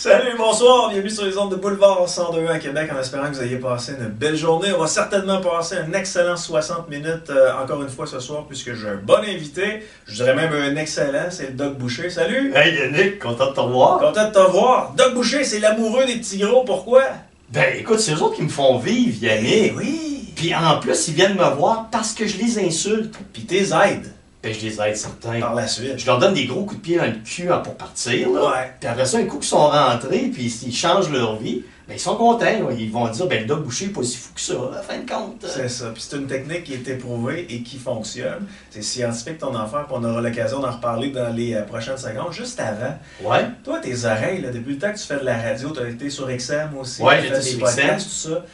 Salut, bonsoir, bienvenue sur les ondes de Boulevard 102 à Québec en espérant que vous ayez passé une belle journée. On va certainement passer un excellent 60 minutes euh, encore une fois ce soir puisque j'ai un bon invité. Je dirais même un excellent, c'est le Doc Boucher. Salut! Hey Yannick, content de te revoir. Content de te voir. Doc Boucher, c'est l'amoureux des petits gros, pourquoi? Ben écoute, c'est eux autres qui me font vivre, Eh Yannick. oui! Puis en plus, ils viennent me voir parce que je les insulte. Puis tes aides Ben je les aide certains. par la suite. Je leur donne des gros coups de pied dans le cul hein, pour partir. Là. Ouais. Puis après ça, un coup qu'ils sont rentrés, puis ils changent leur vie, ben ils sont contents. là. Ils vont dire, ben le Doc Boucher n'est pas si fou que ça, à fin de compte. C'est ça. Puis c'est une technique qui est éprouvée et qui fonctionne. C'est scientifique ton affaire, puis on aura l'occasion d'en reparler dans les euh, prochaines secondes. Juste avant, Ouais. Toi, tes oreilles, là, depuis le temps que tu fais de la radio, tu as été sur XM aussi, Ouais, tu j'étais fais sur des podcasts, tout ça.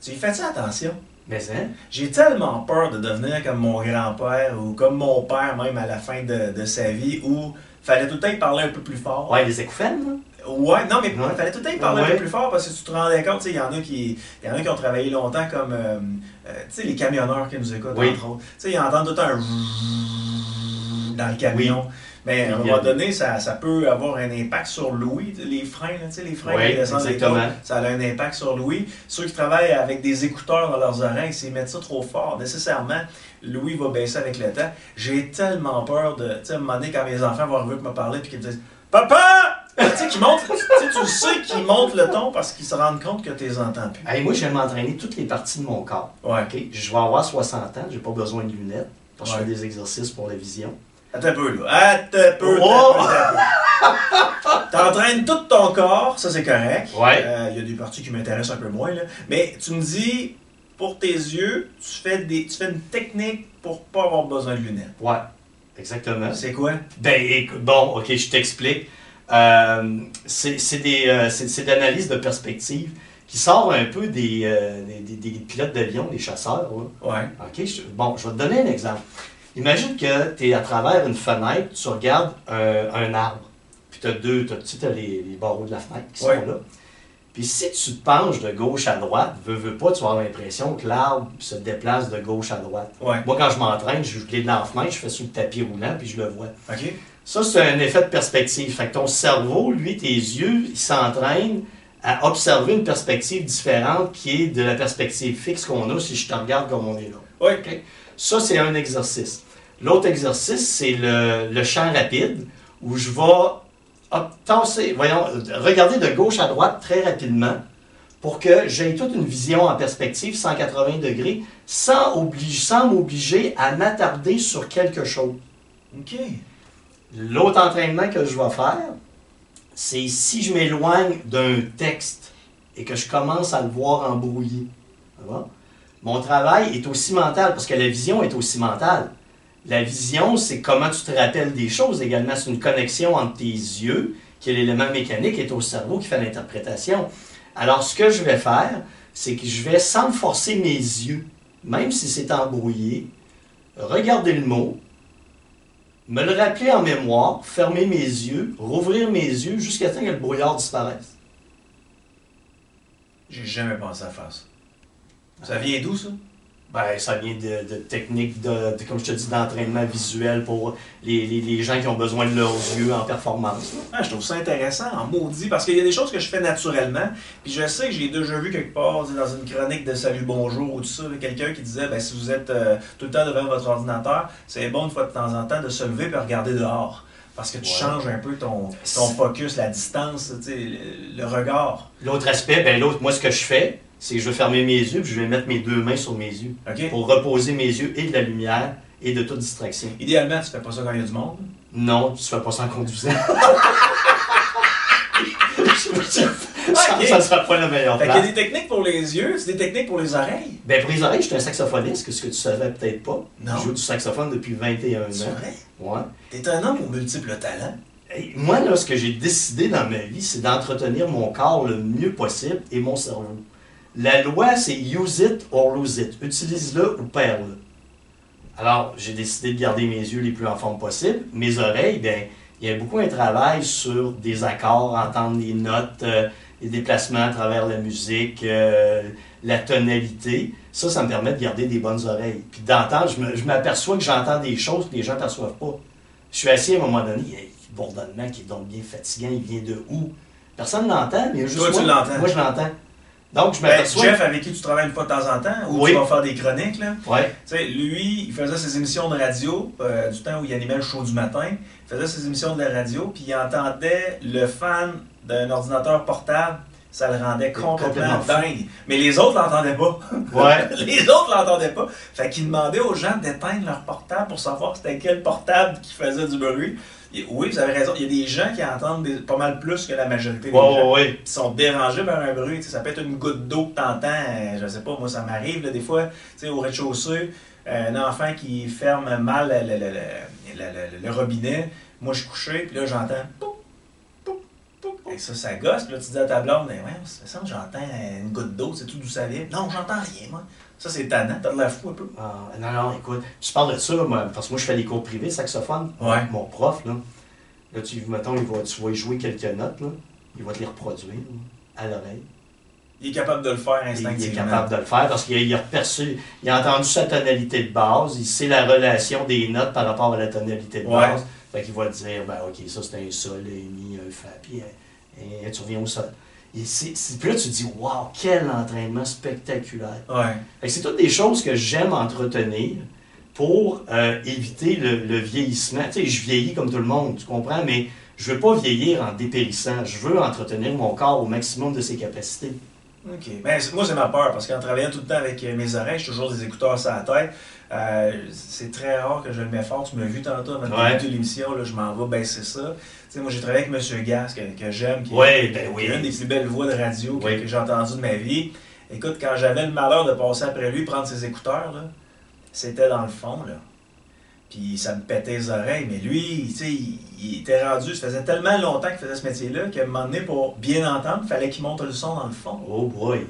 Tu y fais-tu attention? Mais hein? J'ai tellement peur de devenir comme mon grand-père ou comme mon père même à la fin de, de sa vie où fallait tout le temps y parler un peu plus fort. Ouais, les écoufènes, là. Ouais, non, mais Ouais. fallait tout le temps y parler un peu plus fort parce que tu te rendais compte, tu sais, il y en a qui il y en a qui ont travaillé longtemps comme euh, euh, tu sais les camionneurs qui nous écoutent Oui. entre autres. Tu sais, ils entendent tout le temps un dans le camion. Mais à un moment donné, ça, ça peut avoir un impact sur l'ouïe, les freins, là, les freins Oui, qui descendent les exactement. côtes, ça a un impact sur l'ouïe. Ceux qui travaillent avec des écouteurs dans leurs oreilles, s'ils mettent ça trop fort, nécessairement, l'ouïe va baisser avec le temps. J'ai tellement peur de, tu sais, à un moment donné, quand mes enfants vont arriver pour me parler, puis qu'ils me disent « Papa! » Tu sais, qu'ils montent, tu sais, qu'ils montent le ton parce qu'ils se rendent compte que tu les entends plus. Hey, moi, je de m'entraîner toutes les parties de mon corps. Ouais. OK? Je vais avoir 60 ans, j'ai pas besoin de lunettes. Parce que je fais des exercices pour la vision. Attends un peu, là. Attends un peu. Oh! attends un peu. T'entraînes tout ton corps, ça c'est correct. Ouais. Euh, Il y a des parties qui m'intéressent un peu moins, là. Mais tu me dis, pour tes yeux, tu fais, des, tu fais une technique pour pas avoir besoin de lunettes. Ouais, exactement. C'est quoi? Ben, écoute, bon, ok, je t'explique. Euh, c'est des, euh, c'est- d'analyse de perspective qui sort un peu des, euh, des, des- des pilotes d'avion, des chasseurs. là. Ouais. Ok, je- bon, je vais te donner un exemple. Imagine que tu es à travers une fenêtre, tu regardes un, un arbre, puis tu as deux, tu sais, t'as les, les barreaux de la fenêtre qui Ouais. sont là. Puis si tu te penches de gauche à droite, veux, veux pas, tu vas avoir l'impression que l'arbre se déplace de gauche à droite. Ouais. Moi, quand je m'entraîne, je clé dans la fenêtre, je fais sur le tapis roulant, puis je le vois. Ça, c'est un effet de perspective. Fait que ton cerveau, lui, tes yeux, ils s'entraînent à observer une perspective différente qui est de la perspective fixe qu'on a si je te regarde comme on est là. Ça, c'est un exercice. L'autre exercice, c'est le, le champ rapide où je vais tasser, voyons, regarder de gauche à droite très rapidement pour que j'aie toute une vision en perspective 180 degrés sans, oblige- sans m'obliger à m'attarder sur quelque chose. OK. L'autre entraînement que je vais faire, c'est si je m'éloigne d'un texte et que je commence à le voir embrouillé. Mon travail est aussi mental parce que la vision est aussi mentale. La vision, c'est comment tu te rappelles des choses également. C'est une connexion entre tes yeux, qui est l'élément mécanique, et ton cerveau qui fait l'interprétation. Alors, ce que je vais faire, c'est que je vais, sans forcer mes yeux, même si c'est embrouillé, regarder le mot, me le rappeler en mémoire, fermer mes yeux, rouvrir mes yeux jusqu'à temps que le brouillard disparaisse. J'ai jamais pensé à faire ça. Ça vient d'où, ça? Ben, ça vient de, de techniques, de, de- comme je te dis, d'entraînement visuel pour les, les- les gens qui ont besoin de leurs yeux en performance. Ah, je trouve ça intéressant, en maudit, parce qu'il y a des choses que je fais naturellement, puis je sais que j'ai déjà vu quelque part, dans une chronique de Salut Bonjour ou tout ça, quelqu'un qui disait, ben, si vous êtes euh, tout le temps devant votre ordinateur, c'est bon une fois de temps en temps de se lever et regarder dehors. Parce que tu Ouais. changes un peu ton, ton focus, la distance, le, le regard. L'autre aspect, ben l'autre, moi ce que je fais, c'est que je vais fermer mes yeux puis je vais mettre mes deux mains sur mes yeux pour reposer mes yeux et de la lumière et de toute distraction. Idéalement, tu fais pas ça quand il y a du monde? Non, tu fais pas ça en conduisant. Ça, ça sera pas la meilleure Fait qu'il y a place. des techniques pour les yeux, c'est des techniques pour les oreilles? Ben pour les oreilles, je suis un saxophoniste, ce que tu savais peut-être pas. Non. Je joue du saxophone depuis 21 C'est ans. vrai? Ouais. T'es un homme aux multiples talents. Moi, là, ce que j'ai décidé dans ma vie, c'est d'entretenir mon corps le mieux possible et mon cerveau. La loi, c'est use it or lose it. Utilise-le ou perds-le. Alors, j'ai décidé de garder mes yeux les plus en forme possible. Mes oreilles, ben, il y a beaucoup un travail sur des accords, entendre les notes, euh, les déplacements à travers la musique, euh, la tonalité. Ça, ça me permet de garder des bonnes oreilles. Puis d'entendre, je m'aperçois que j'entends des choses que les gens ne perçoivent pas. Je suis assis à un moment donné, il y a un bourdonnement qui est donc bien fatigant, il vient de où? Personne l'entend, mais juste Toi, tu moi. l'entends. Moi, je l'entends. Donc, je Ben. Jeff, avec qui tu travailles une fois de temps en temps, ou Oui. tu vas faire des chroniques, là. Ouais. Tu sais, lui, il faisait ses émissions de radio, euh, du temps où il animait le show du matin. Il faisait ses émissions de la radio, puis il entendait le fan d'un ordinateur portable. Ça le rendait complètement, dingue. Mais les autres l'entendaient pas. Ouais. les autres l'entendaient pas. Fait qu'il demandait aux gens d'éteindre leur portable pour savoir c'était quel portable qui faisait du bruit. Oui, vous avez raison. Il y a des gens qui entendent des- pas mal plus que la majorité des gens ouais. qui sont dérangés par un bruit. Tu ça peut être une goutte d'eau que t'entends, euh, je sais pas, moi ça m'arrive des fois, tu sais, au rez-de-chaussée, euh, un enfant qui ferme mal le, robinet, moi je suis couché, puis là j'entends et ça, ça gosse, puis là tu dis à ta blonde, mais ouais, ça semble que j'entends une goutte d'eau, c'est tout d'où ça vient. Non, j'entends rien, moi. Ça c'est tannant, t'as de la fou un peu. Ah, non, non, écoute, tu parles de ça, moi, parce que moi, je fais des cours privés, saxophone. Ouais. Mon prof, là, là tu, mettons, il va, tu vas y jouer quelques notes, là, il va te les reproduire là, à l'oreille. Il est capable de le faire Il est instinctivement. capable de le faire parce qu'il a, a perçu, il a entendu sa tonalité de base, il sait la relation des notes par rapport à la tonalité de Ouais. base. Fait qu'il va te dire, ben ok, ça c'est un sol, un mi, un fa, puis euh, et tu reviens au sol. Et puis là, tu te dis, waouh, quel entraînement spectaculaire. Ouais. C'est toutes des choses que j'aime entretenir pour euh, éviter le, le vieillissement. Tu sais, je vieillis comme tout le monde, tu comprends, mais je veux pas vieillir en dépérissant. Je veux entretenir mon corps au maximum de ses capacités. OK. Ben, moi, c'est ma peur, parce qu'en travaillant tout le temps avec euh, mes oreilles, j'ai toujours des écouteurs sur la tête. Euh, c'est très rare que je le mets fort. Tu m'as vu tantôt avant de Ouais. l'émission, là, je m'en vais baisser ça. Sais, moi, j'ai travaillé avec M. Gas, que, que j'aime, qui, Ouais, ben qui est une des plus belles voix de radio que, j'ai entendues de ma vie. Écoute, quand j'avais le malheur de passer après lui, prendre ses écouteurs, là, c'était dans le fond, là. Puis ça me pétait les oreilles, mais lui, tu sais, il, il était rendu, ça faisait tellement longtemps qu'il faisait ce métier-là qu'à un moment donné, pour bien entendre, il fallait qu'il monte le son dans le fond. Oh boy.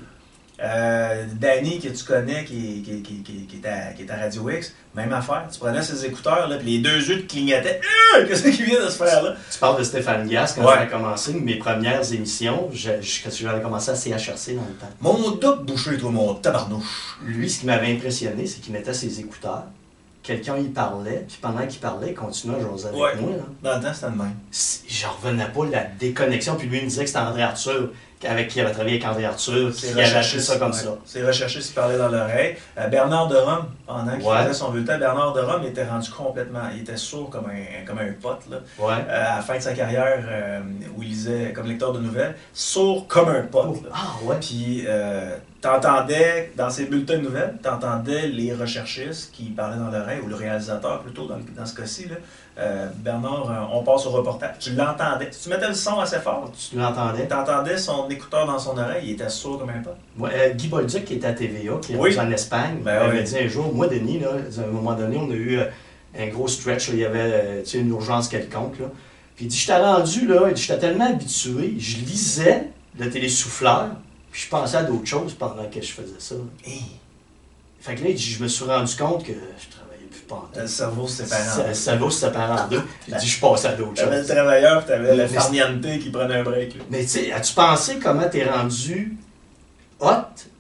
Euh, Danny, que tu connais, qui, qui, qui, qui, est à, qui est à Radio X, même affaire. Tu prenais ses écouteurs, là, puis les deux yeux te clignotaient. Ah, Qu'est-ce qui vient de se faire là? Tu parles de Stéphane Gas quand Ouais. a commencé, mes premières émissions, je, je- quand j'avais commencé à CHRC dans le temps. Mon doc bouché, toi, mon tabarnouche. Lui, ce qui m'avait impressionné, c'est qu'il mettait ses écouteurs, quelqu'un y parlait, puis pendant qu'il parlait, il continuait à jaser avec Ouais. moi. là. Dans le temps, c'était le même. J'en revenais pas la déconnexion, puis lui, il me disait que c'était André Arthur, avec qui il avait travaillé avec André Arthur, qui avait acheté ça comme ouais. ça. C'est recherché s'il parlait dans l'oreille. Euh, Bernard de Rome, pendant qu'il Ouais. faisait son bulletin, Bernard de Rome était rendu complètement. Il était sourd comme un, comme un pote, là. Ouais. Euh, à la fin de sa carrière, euh, où il lisait comme lecteur de nouvelles, sourd comme un pote. là. Ah ouais. Puis, t'entendais, dans ces bulletins de nouvelles, t'entendais les recherchistes qui parlaient dans l'oreille, ou le réalisateur plutôt, dans, dans ce cas-ci, là. Euh, Bernard, euh, on passe au reportage. Tu l'entendais. Si tu mettais le son assez fort, Tu l'entendais. t'entendais son écouteur dans son oreille, il était sourd comme un. Ouais, euh, Guy Bolduc, qui était à TVA, qui est Oui. en Espagne, Ben m'avait oui. dit un jour, moi, Denis, là, à un moment donné, on a eu un gros stretch, là, il y avait tu une urgence quelconque. Là. Puis il dit, j'étais rendu, là, il dit, j'étais tellement habitué, je lisais le télésouffleur, puis je pensais à d'autres choses pendant que je faisais ça. Hey, Fait que là, il dit, je me suis rendu compte que je pas le cerveau se séparant. Va se séparer en deux. Il dit, je passe à d'autres T'avais le choses. travailleur, puis t'avais le Mais- farniente qui prenait un break. là. Mais tu sais, as-tu pensé comment t'es rendu hot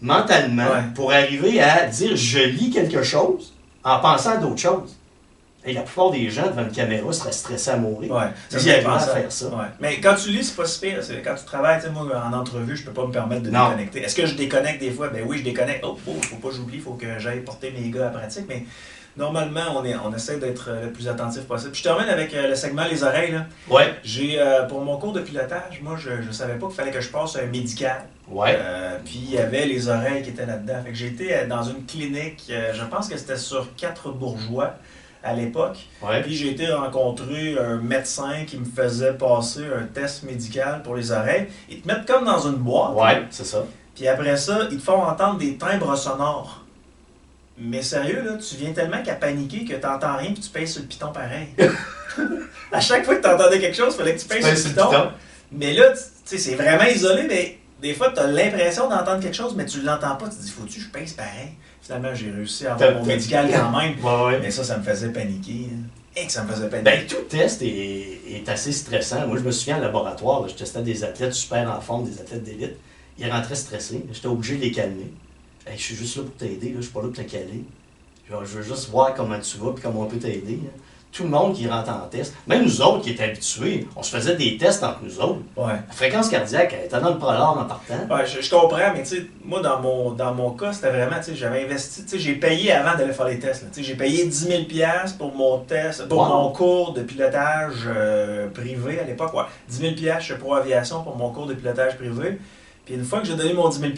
mentalement Ouais. pour arriver à dire je lis quelque chose en pensant à d'autres choses? Et la plupart des gens devant une caméra seraient stressés à mourir. Ouais, Ils à faire ça. Ouais. Mais quand tu lis, c'est pas si pire. Quand tu travailles, tu sais, moi, en entrevue, je peux pas me permettre de Non. déconnecter. Est-ce que je déconnecte des fois? Ben oui, je déconnecte. Oh, oh, faut pas que j'oublie, faut que j'aille porter mes gars à la pratique. Mais normalement, on, est, on essaie d'être euh, le plus attentif possible. Puis je termine avec euh, le segment Les oreilles. Là. Ouais. J'ai, euh, pour mon cours de pilotage, moi, je, je savais pas qu'il fallait que je passe un médical. Ouais. Euh, puis il y avait les oreilles qui étaient là-dedans. Fait que j'ai été euh, dans une clinique, je pense que c'était sur quatre bourgeois à l'époque. Ouais. Puis j'ai été rencontrer un médecin qui me faisait passer un test médical pour les oreilles. Ils te mettent comme dans une boîte. Ouais, c'est ça. Puis après ça, ils te font entendre des timbres sonores. Mais sérieux, là, tu viens tellement qu'à paniquer que t'entends rien puis tu payes sur le piton pareil. à chaque fois que t'entendais quelque chose, il fallait que tu Tu payes sur le piton. piton. Mais là, tu tu sais, c'est vraiment isolé, mais des fois, tu as l'impression d'entendre quelque chose, mais tu l'entends pas. Tu te dis, faut-tu que je pèse pareil? Finalement, j'ai réussi à avoir mon médical quand même. Ouais, ouais. Mais ça, ça me faisait paniquer. hein. Et que ça me faisait paniquer. Ben, tout test est, est assez stressant. Moi, je me souviens en laboratoire, là, je testais des athlètes super en forme, des athlètes d'élite. Ils rentraient stressés. J'étais obligé de les calmer. Hey, je suis juste là pour t'aider, je suis pas là pour te caler. Genre, je veux juste voir comment tu vas et comment on peut t'aider. là. tout le monde qui rentre en test, même nous autres qui étaient habitués, on se faisait des tests entre nous autres. Ouais. La fréquence cardiaque, elle était dans le prolore en partant. Ouais, je, je comprends, mais tu sais, moi, dans mon, dans mon cas, c'était vraiment, tu sais, j'avais investi, tu sais, j'ai payé avant d'aller faire les tests. là. Tu sais, j'ai payé 10 000 pour mon test, pour Wow. mon cours de pilotage euh, privé à l'époque, ouais. 10 000 chez Pro Aviation pour mon cours de pilotage privé. Puis une fois que j'ai donné mon 10 000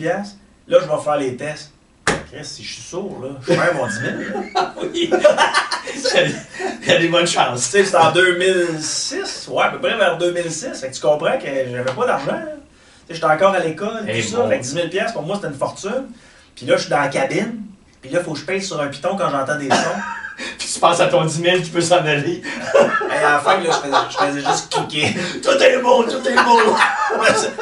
là, je vais faire les tests. Chris, si je suis sourd, là, je perds mon 10 000. là. Oui. Il y a des bonnes Tu chances. sais, c'était en 2006, ouais, à peu près vers 2006. Fait que tu comprends que j'avais pas d'argent. Tu sais, j'étais encore à l'école, Eh tout ça. bon. Fait que 10 000 pour moi, c'était une fortune. Puis là, je suis dans la cabine. Puis là, il faut que je paye sur un piton quand j'entends des sons. Puis tu penses à ton 10 000 qui peut s'en aller. Et à la fin, là, je, faisais, je faisais juste cliquer. Tout est beau, tout est beau.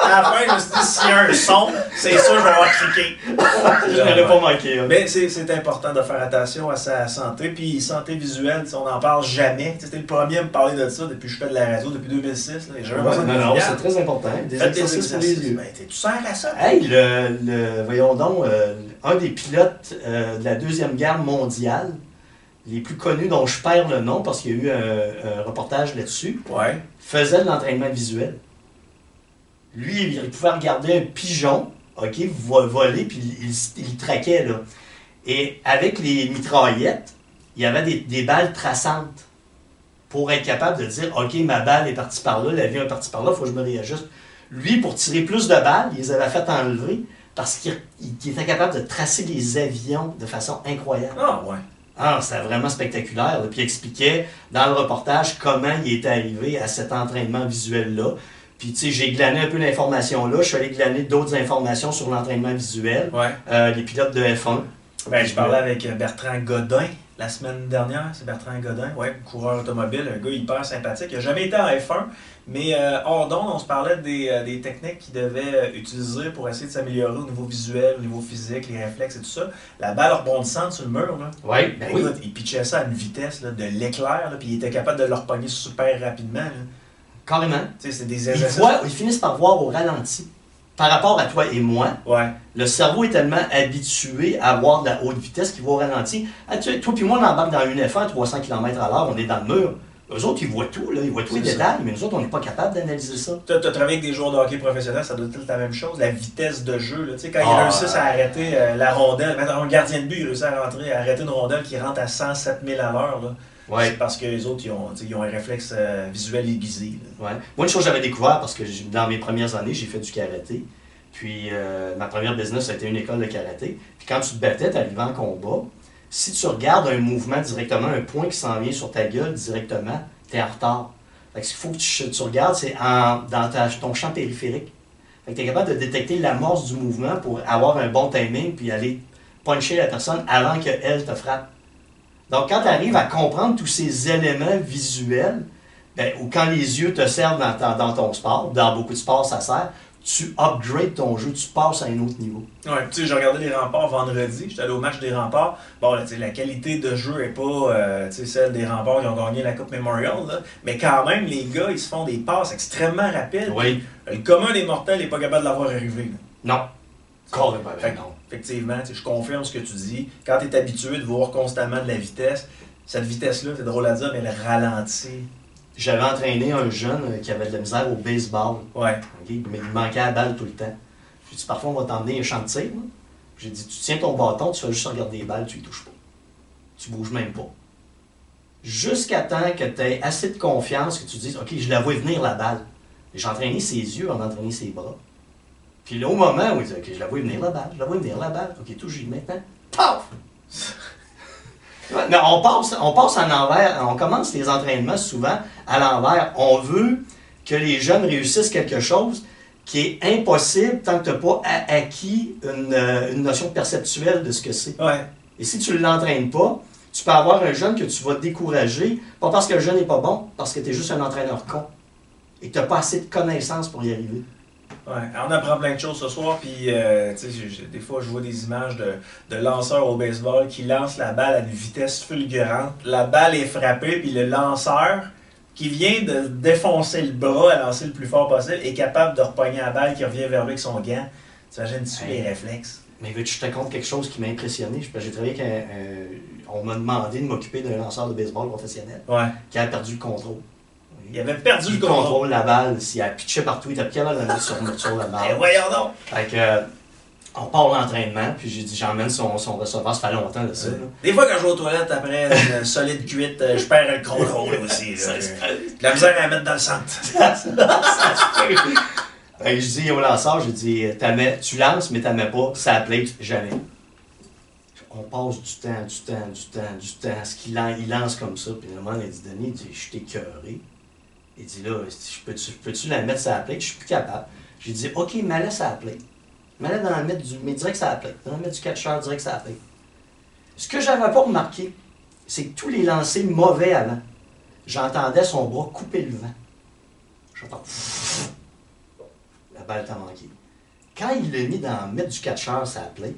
à la fin, je me suis dit, s'il y a un son, c'est sûr, je vais avoir cliqué. Je n'aurais pas manqué. hein. Mais c'est c'est important de faire attention à sa santé. Puis santé visuelle, on n'en parle jamais. C'était le premier à me parler de ça depuis que je fais de la radio, depuis 2006. Là, et j'ai jamais Ouais, besoin de non, non, c'est très important. Des Faites exercices pour les exercices. yeux. Ben, tu sers à ça? Hey, le, le- voyons donc, euh, un des pilotes euh, de la Deuxième Guerre mondiale, les plus connus dont je perds le nom parce qu'il y a eu un, un reportage là-dessus, Ouais. faisait de l'entraînement visuel. Lui, il pouvait regarder un pigeon, OK, vo- voler, puis il, il, il traquait, là. Et avec les mitraillettes, il y avait des, des balles traçantes pour être capable de dire, OK, ma balle est partie par là, l'avion est parti par là, il faut que je me réajuste. Lui, pour tirer plus de balles, il les avait fait enlever parce qu'il il était capable de tracer les avions de façon incroyable. Ah, ouais. Ah, c'était vraiment spectaculaire. là. Puis il expliquait dans le reportage comment il était arrivé à cet entraînement visuel-là. Puis, tu sais, j'ai glané un peu d'informations là. Je suis allé glaner d'autres informations sur l'entraînement visuel. Ouais. Euh, les pilotes de F1. Ben, je parlais avec Bertrand Godin la semaine dernière. C'est Bertrand Godin, ouais, coureur automobile, un gars hyper sympathique. Il n'a jamais été en F1, mais euh, hors d'onde, on se parlait des, euh, des techniques qu'il devait euh, utiliser pour essayer de s'améliorer au niveau visuel, au niveau physique, les réflexes et tout ça. La balle rebondissante sur le mur, là. Oui, ben oui. Écoute, il pitchait ça à une vitesse là, de l'éclair, puis il était capable de le repogner super rapidement. là. Carrément. Tu sais, c'est des Ils, voient, ils finissent par voir au ralenti. Par rapport à toi et moi, Ouais. le cerveau est tellement habitué à avoir de la haute vitesse qu'il voit au ralenti. Ah, tu sais, toi puis moi, on embarque dans une F1 à 300 km à l'heure, on est dans le mur. Eux autres, ils voient tout, là, ils voient tous les détails, mais nous autres, on n'est pas capable d'analyser ça. Tu as, travaillé avec des joueurs de hockey professionnels, ça doit être la même chose, la vitesse de jeu. Là. Tu sais, Quand Ah, ils réussissent à arrêter euh, la rondelle, maintenant, un gardien de but, il réussit à, rentrer, à arrêter une rondelle qui rentre à 107 000 à l'heure. là. Ouais. C'est parce que les autres, ils ont, ils ont un réflexe euh, visuel aiguisé. Ouais. Moi, une chose que j'avais découvert, parce que dans mes premières années, j'ai fait du karaté. Puis euh, ma première business, ça a été une école de karaté. Puis quand tu te battais, tu arrivais en combat. Si tu regardes un mouvement directement, un point qui s'en vient sur ta gueule directement, tu es en retard. Fait que ce qu'il faut que tu, regardes, c'est dans ton champ périphérique. Tu es capable de détecter l'amorce du mouvement pour avoir un bon timing puis aller puncher la personne avant qu'elle te frappe. Donc, quand tu arrives à comprendre tous ces éléments visuels, ben, ou quand les yeux te servent dans, dans ton sport, dans beaucoup de sports, ça sert, tu upgrades ton jeu, tu passes à un autre niveau. Ouais, tu sais, j'ai regardé les remparts vendredi, j'étais allé au match des remparts. Bon, là, tu sais, la qualité de jeu n'est pas euh, tu sais, celle des remparts qui ont gagné la Coupe Memorial, là. mais quand même, les gars, ils se font des passes extrêmement rapides. Oui. Le commun des mortels n'est pas capable de l'avoir arrivé. là. Non. Carrément, Fait que, non. Effectivement, tu sais, je confirme ce que tu dis. Quand tu es habitué de voir constamment de la vitesse, cette vitesse-là, c'est drôle à dire, mais elle ralentit. J'avais entraîné un jeune qui avait de la misère au baseball. Ouais. Mais il manquait la balle tout le temps. J'ai dit, parfois, on va t'emmener un champ de tir. J'ai dit, tu tiens ton bâton, tu fais juste regarder les balles, tu ne touches pas. Tu bouges même pas. Jusqu'à temps que tu aies assez de confiance que tu dises, OK, je la vois venir la balle. J'ai entraîné ses yeux, on a entraîné ses bras. Puis là, au moment où il dit, OK, je la vois venir la balle, je la vois venir la balle. OK, touche maintenant. Paf! On passe, on passe en envers, on commence les entraînements souvent à l'envers. On veut que les jeunes réussissent quelque chose qui est impossible tant que tu n'as pas acquis une, euh, une notion perceptuelle de ce que c'est. Ouais. Et si tu ne l'entraînes pas, tu peux avoir un jeune que tu vas décourager, pas parce que le jeune n'est pas bon, parce que tu es juste un entraîneur con. Et que tu n'as pas assez de connaissances pour y arriver. Ouais, on apprend plein de choses ce soir, puis euh, des fois je vois des images de, de lanceurs au baseball qui lancent la balle à une vitesse fulgurante. La balle est frappée, puis le lanceur qui vient de défoncer le bras à lancer le plus fort possible est capable de repogner la balle qui revient vers lui avec son gant. T'imagines-tu les Ouais. réflexes? Mais veux-tu que je te compte quelque chose qui m'a impressionné? J'ai travaillé un, un- On m'a demandé de m'occuper d'un lanceur de baseball professionnel Ouais. qui a perdu le contrôle. Il avait perdu Il le contrôle. contrôle la balle. S'il a pitché partout, il était plus capable de la mettre sur, sur la Eh, balle. voyons donc! Fait que, euh, on part l'entraînement, puis j'ai dit, j'emmène son, son receveur. Ça fait longtemps de ça. là. Des fois, quand je vais aux toilettes après une solide cuite, euh, je perds le contrôle aussi. là. Ça la misère à mettre dans le centre. Fait que je dis au lanceur, je dis, tu lances, mais tu mets pas, ça plate jamais. On passe du temps, du temps, du temps, du temps, ce qu'il lance, il lance comme ça. Puis le moment, il dit, Denis, il dit, je suis écœuré. Il dit, là, peux-tu peux-tu la mettre sur la plate? Je suis plus capable. J'ai dit, OK, mets-la sur la plate. Dans la mettre du, mais direct sur la plate. Dans la mettre du catcher direct sur la plate. Ce que j'avais pas remarqué, c'est que tous les lancers mauvais avant, j'entendais son bras couper le vent. J'entends la balle t'a manqué. Quand il l'a mis dans mettre du catcheur, ça appelait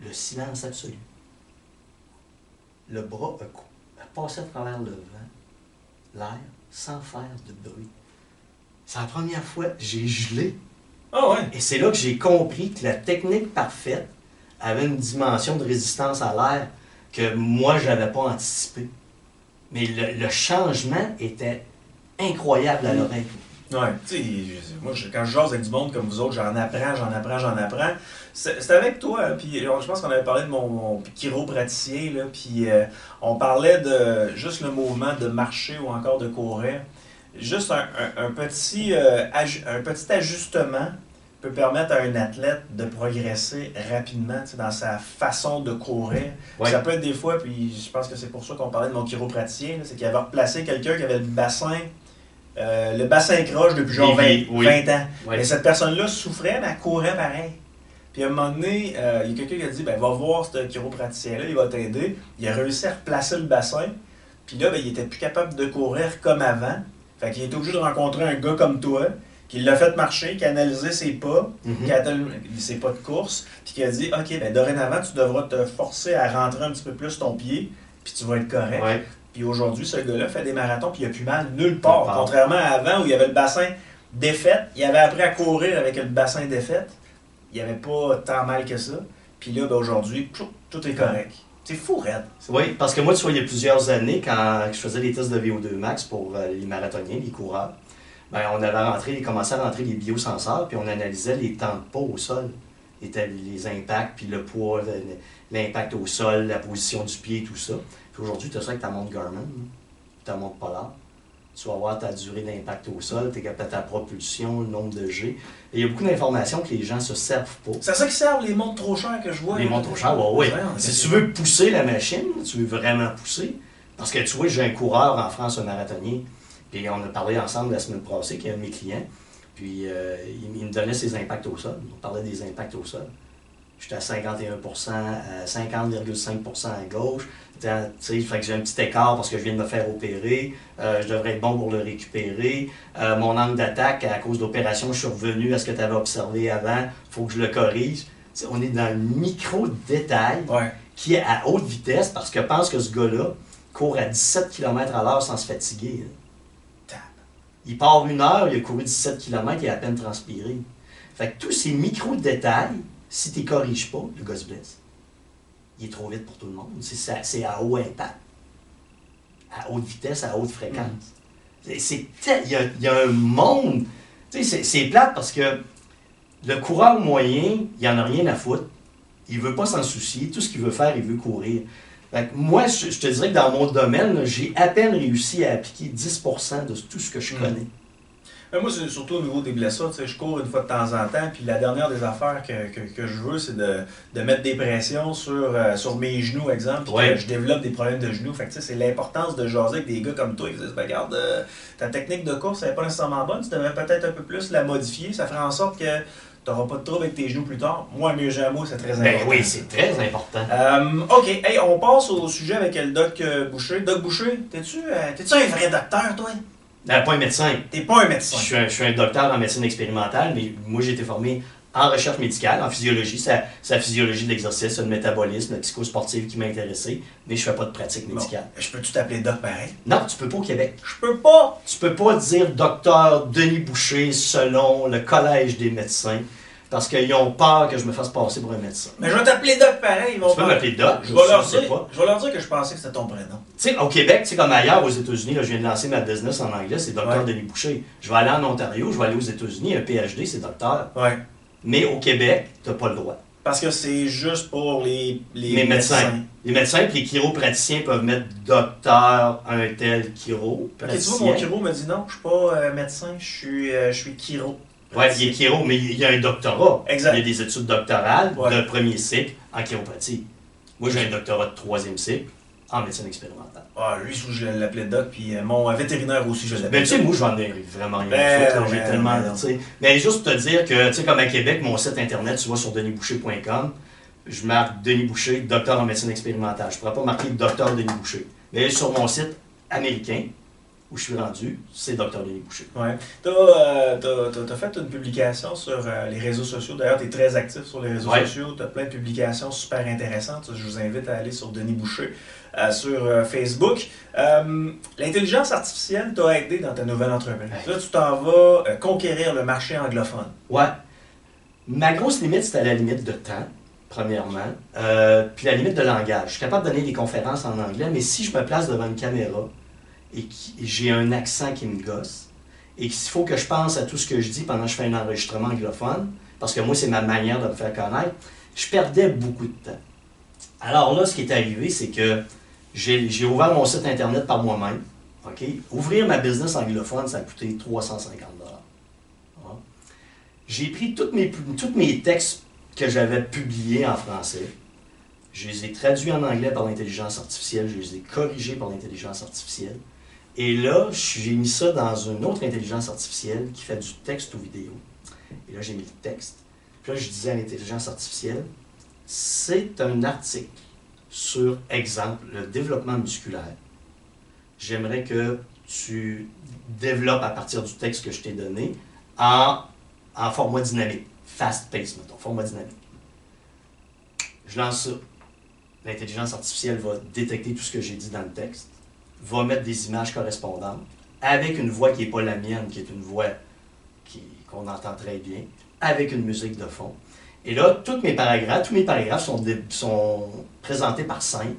le silence absolu. Le bras a, a passé à travers le vent, l'air, sans faire de bruit. C'est la première fois que j'ai gelé. Ah ouais? Et c'est là que j'ai compris que la technique parfaite avait une dimension de résistance à l'air que moi, je n'avais pas anticipé. Mais le, le changement était incroyable à l'oreille. Ouais, tu sais, moi, je- quand je jase avec du monde comme vous autres, j'en apprends, j'en apprends, j'en apprends. C'est avec toi, hein, puis euh, je pense qu'on avait parlé de mon, mon chiropraticien, là, puis euh, on parlait de juste le mouvement de marcher ou encore de courir. Juste un, un- un petit, euh, un petit ajustement peut permettre à un athlète de progresser rapidement dans sa façon de courir. Ouais. Ça peut être des fois, puis je pense que c'est pour ça qu'on parlait de mon chiropraticien, c'est qu'il avait replacé quelqu'un qui avait le bassin, euh, le bassin croche depuis genre 20, Oui, oui. 20 ans. Mais cette personne-là souffrait, mais elle courait pareil. Puis à un moment donné, euh, il y a quelqu'un qui a dit ben, va voir ce chiropraticien-là, il va t'aider. Il a réussi à replacer le bassin. Puis là, ben, il était plus capable de courir comme avant. Fait qu'il était obligé de rencontrer un gars comme toi, qui l'a fait marcher, qui a analysé ses pas, Mhm. qui a ses pas de course, puis qui a dit Ok, ben, dorénavant, tu devras te forcer à rentrer un petit peu plus ton pied, puis tu vas être correct. Ouais. Puis aujourd'hui, ce gars-là fait des marathons, puis il a plus mal nulle part. Nulle part. Contrairement à avant où il y avait le bassin défaite, il avait appris à courir avec le bassin défaite. Il n'y avait pas tant mal que ça. Puis là, ben, aujourd'hui, tout est correct. C'est fou, Red. Oui, parce que moi, tu vois, il y a plusieurs années, quand je faisais les tests de VO2 max pour euh, les marathoniens, les coureurs, ben, on avait rentré, commencé à rentrer les biosenseurs, puis on analysait les temps de pas au sol. Était les impacts, puis le poids, l'impact au sol, la position du pied, tout ça. Puis aujourd'hui, tu as ça avec ta montre Garmin, ta montre Polar. Tu vas voir ta durée d'impact au sol, tes capacité ta propulsion, le nombre de G. Et il y a beaucoup d'informations que les gens se servent pas. C'est à ça qui servent les montres trop chères que je vois. Les montres trop chères, ouais. on Si tu veux pousser la machine, tu veux vraiment pousser, parce que tu vois, j'ai un coureur en France, un marathonien, puis on a parlé ensemble la semaine passée, qui est un de mes clients, puis euh, il, il me donnait ses impacts au sol. On parlait des impacts au sol. J'étais à 51%, à 50,5% à gauche. Tu sais, fait que j'ai un petit écart parce que je viens de me faire opérer. Euh, je devrais être bon pour le récupérer. Euh, mon angle d'attaque, à cause de l'opération, je suis revenu à ce que tu avais observé avant. Il faut que je le corrige. On est dans le micro-détail Ouais. qui est à haute vitesse parce que pense que ce gars-là court à 17 km à l'heure sans se fatiguer. Il part une heure, il a couru 17 km, il a à peine transpiré. Fait que tous ces micro-détails, si tu ne corriges pas, le gars se blesse. Il est trop vite pour tout le monde. C'est à haut impact. À haute vitesse, à haute fréquence. C'est- Il y, a, il y a un monde. Tu sais, c'est- plate parce que le coureur moyen, il en a rien à foutre. Il veut pas s'en soucier. Tout ce qu'il veut faire, il veut courir. Fait que moi, je, je te dirais que dans mon domaine, j'ai à peine réussi à appliquer 10% de tout ce que je Mm. connais. Moi, c'est surtout au niveau des blessures. tu sais, Je cours une fois de temps en temps, puis la dernière des affaires que, que, que je veux, c'est de, de mettre des pressions sur, euh, sur mes genoux, exemple, puis Ouais. que je développe des problèmes de genoux. Fait que, c'est l'importance de jaser avec des gars comme toi. Ils disent, ben, regarde, euh, ta technique de course, elle n'est pas nécessairement bonne, tu devrais peut-être un peu plus la modifier. Ça ferait en sorte que tu n'auras pas de trouble avec tes genoux plus tard. Moi, mes genoux, c'est très important. Ben oui, c'est très important. Euh, ok, hey, on passe au sujet avec le doc euh, Boucher. Doc Boucher, t'es-tu euh, t'es-tu un vrai docteur, toi? Pas un médecin. T'es pas un Je médecin. suis, un, je suis un docteur en médecine expérimentale, mais moi j'ai été formé en recherche médicale, en physiologie. C'est la- la physiologie de l'exercice, le métabolisme, le psychosportif qui m'a intéressé, mais je fais pas de pratique Bon, médicale. je peux-tu t'appeler doc pareil? Non, tu peux pas au Québec. Je peux pas! Tu peux pas dire docteur Denis Boucher selon le Collège des médecins, parce qu'ils ont peur que je me fasse passer pour un médecin. Mais je vais t'appeler Doc pareil. Ils vont Tu peux m'appeler Doc, Je je vais, leur sais dire, pas. je vais leur dire que je pensais que c'était ton prénom. Tu sais, au Québec, c'est comme ailleurs aux États-Unis, là, je viens de lancer ma business en anglais, c'est docteur Ouais. Denis Boucher. Je vais aller en Ontario, je vais aller aux États-Unis, un PhD, c'est docteur. Ouais. Mais au Québec, t'as pas le droit. Parce que c'est juste pour les, les, Les médecins. Les médecins et les chiropraticiens peuvent mettre docteur, un tel chiro. tu vois, mon chiro me dit non, je suis pas euh, médecin, je suis, euh, je suis chiro. Ouais, il est chiro, mais il y a un doctorat. Exact. Il y a des études doctorales Ouais. de premier cycle en chiropratie. Moi, j'ai un doctorat de troisième cycle en médecine expérimentale. Ah, lui, je l'appelais Doc, puis euh, mon vétérinaire aussi, je Ben, l'appelais tu sais, moi, j'en ai vraiment rien Ben, à là, J'ai ben, tellement, ben. Mais juste pour te dire que, tu sais, comme à Québec, mon site internet, tu vas sur denisboucher.com, je marque Denis Boucher, docteur en médecine expérimentale. Je ne pourrais pas marquer docteur Denis Boucher. Mais sur mon site américain, où je suis rendu, c'est docteur Denis Boucher. Ouais. Euh, t'as- t'as- t'as fait une publication sur euh, les réseaux sociaux. D'ailleurs, tu es très actif sur les réseaux Ouais. sociaux. Tu as plein de publications super intéressantes. Je vous invite à aller sur Denis Boucher euh, sur euh, Facebook. Euh, L'intelligence artificielle t'a aidé dans ta nouvelle entreprise. Ouais. Là, tu t'en vas euh, conquérir le marché anglophone. Ouais. Ma grosse limite, c'était la limite de temps, premièrement. Euh, puis la limite de langage. Je suis capable de donner des conférences en anglais, mais si je me place devant une caméra et j'ai un accent qui me gosse, et qu'il faut que je pense à tout ce que je dis pendant que je fais un enregistrement anglophone, parce que moi, c'est ma manière de me faire connaître, je perdais beaucoup de temps. Alors là, ce qui est arrivé, c'est que j'ai ouvert mon site Internet par moi-même. Ouvrir ma business anglophone, ça a coûté 350 Ouais. J'ai pris tous mes, tous mes textes que j'avais publiés en français. Je les ai traduits en anglais par l'intelligence artificielle. Je les ai corrigés par l'intelligence artificielle. Et là, j'ai mis ça dans une autre intelligence artificielle qui fait du texte ou vidéo. Et là, j'ai mis le texte. Puis là, je disais à l'intelligence artificielle, c'est un article sur, exemple, le développement musculaire. J'aimerais que tu développes à partir du texte que je t'ai donné en, en format dynamique. Fast pace, mettons, format dynamique. Je lance ça. L'intelligence artificielle va détecter tout ce que j'ai dit dans le texte, va mettre des images correspondantes, avec une voix qui n'est pas la mienne, qui est une voix qu'on entend très bien, avec une musique de fond. Et là, tous mes paragraphes, tous mes paragraphes sont, dé- sont présentés par scène.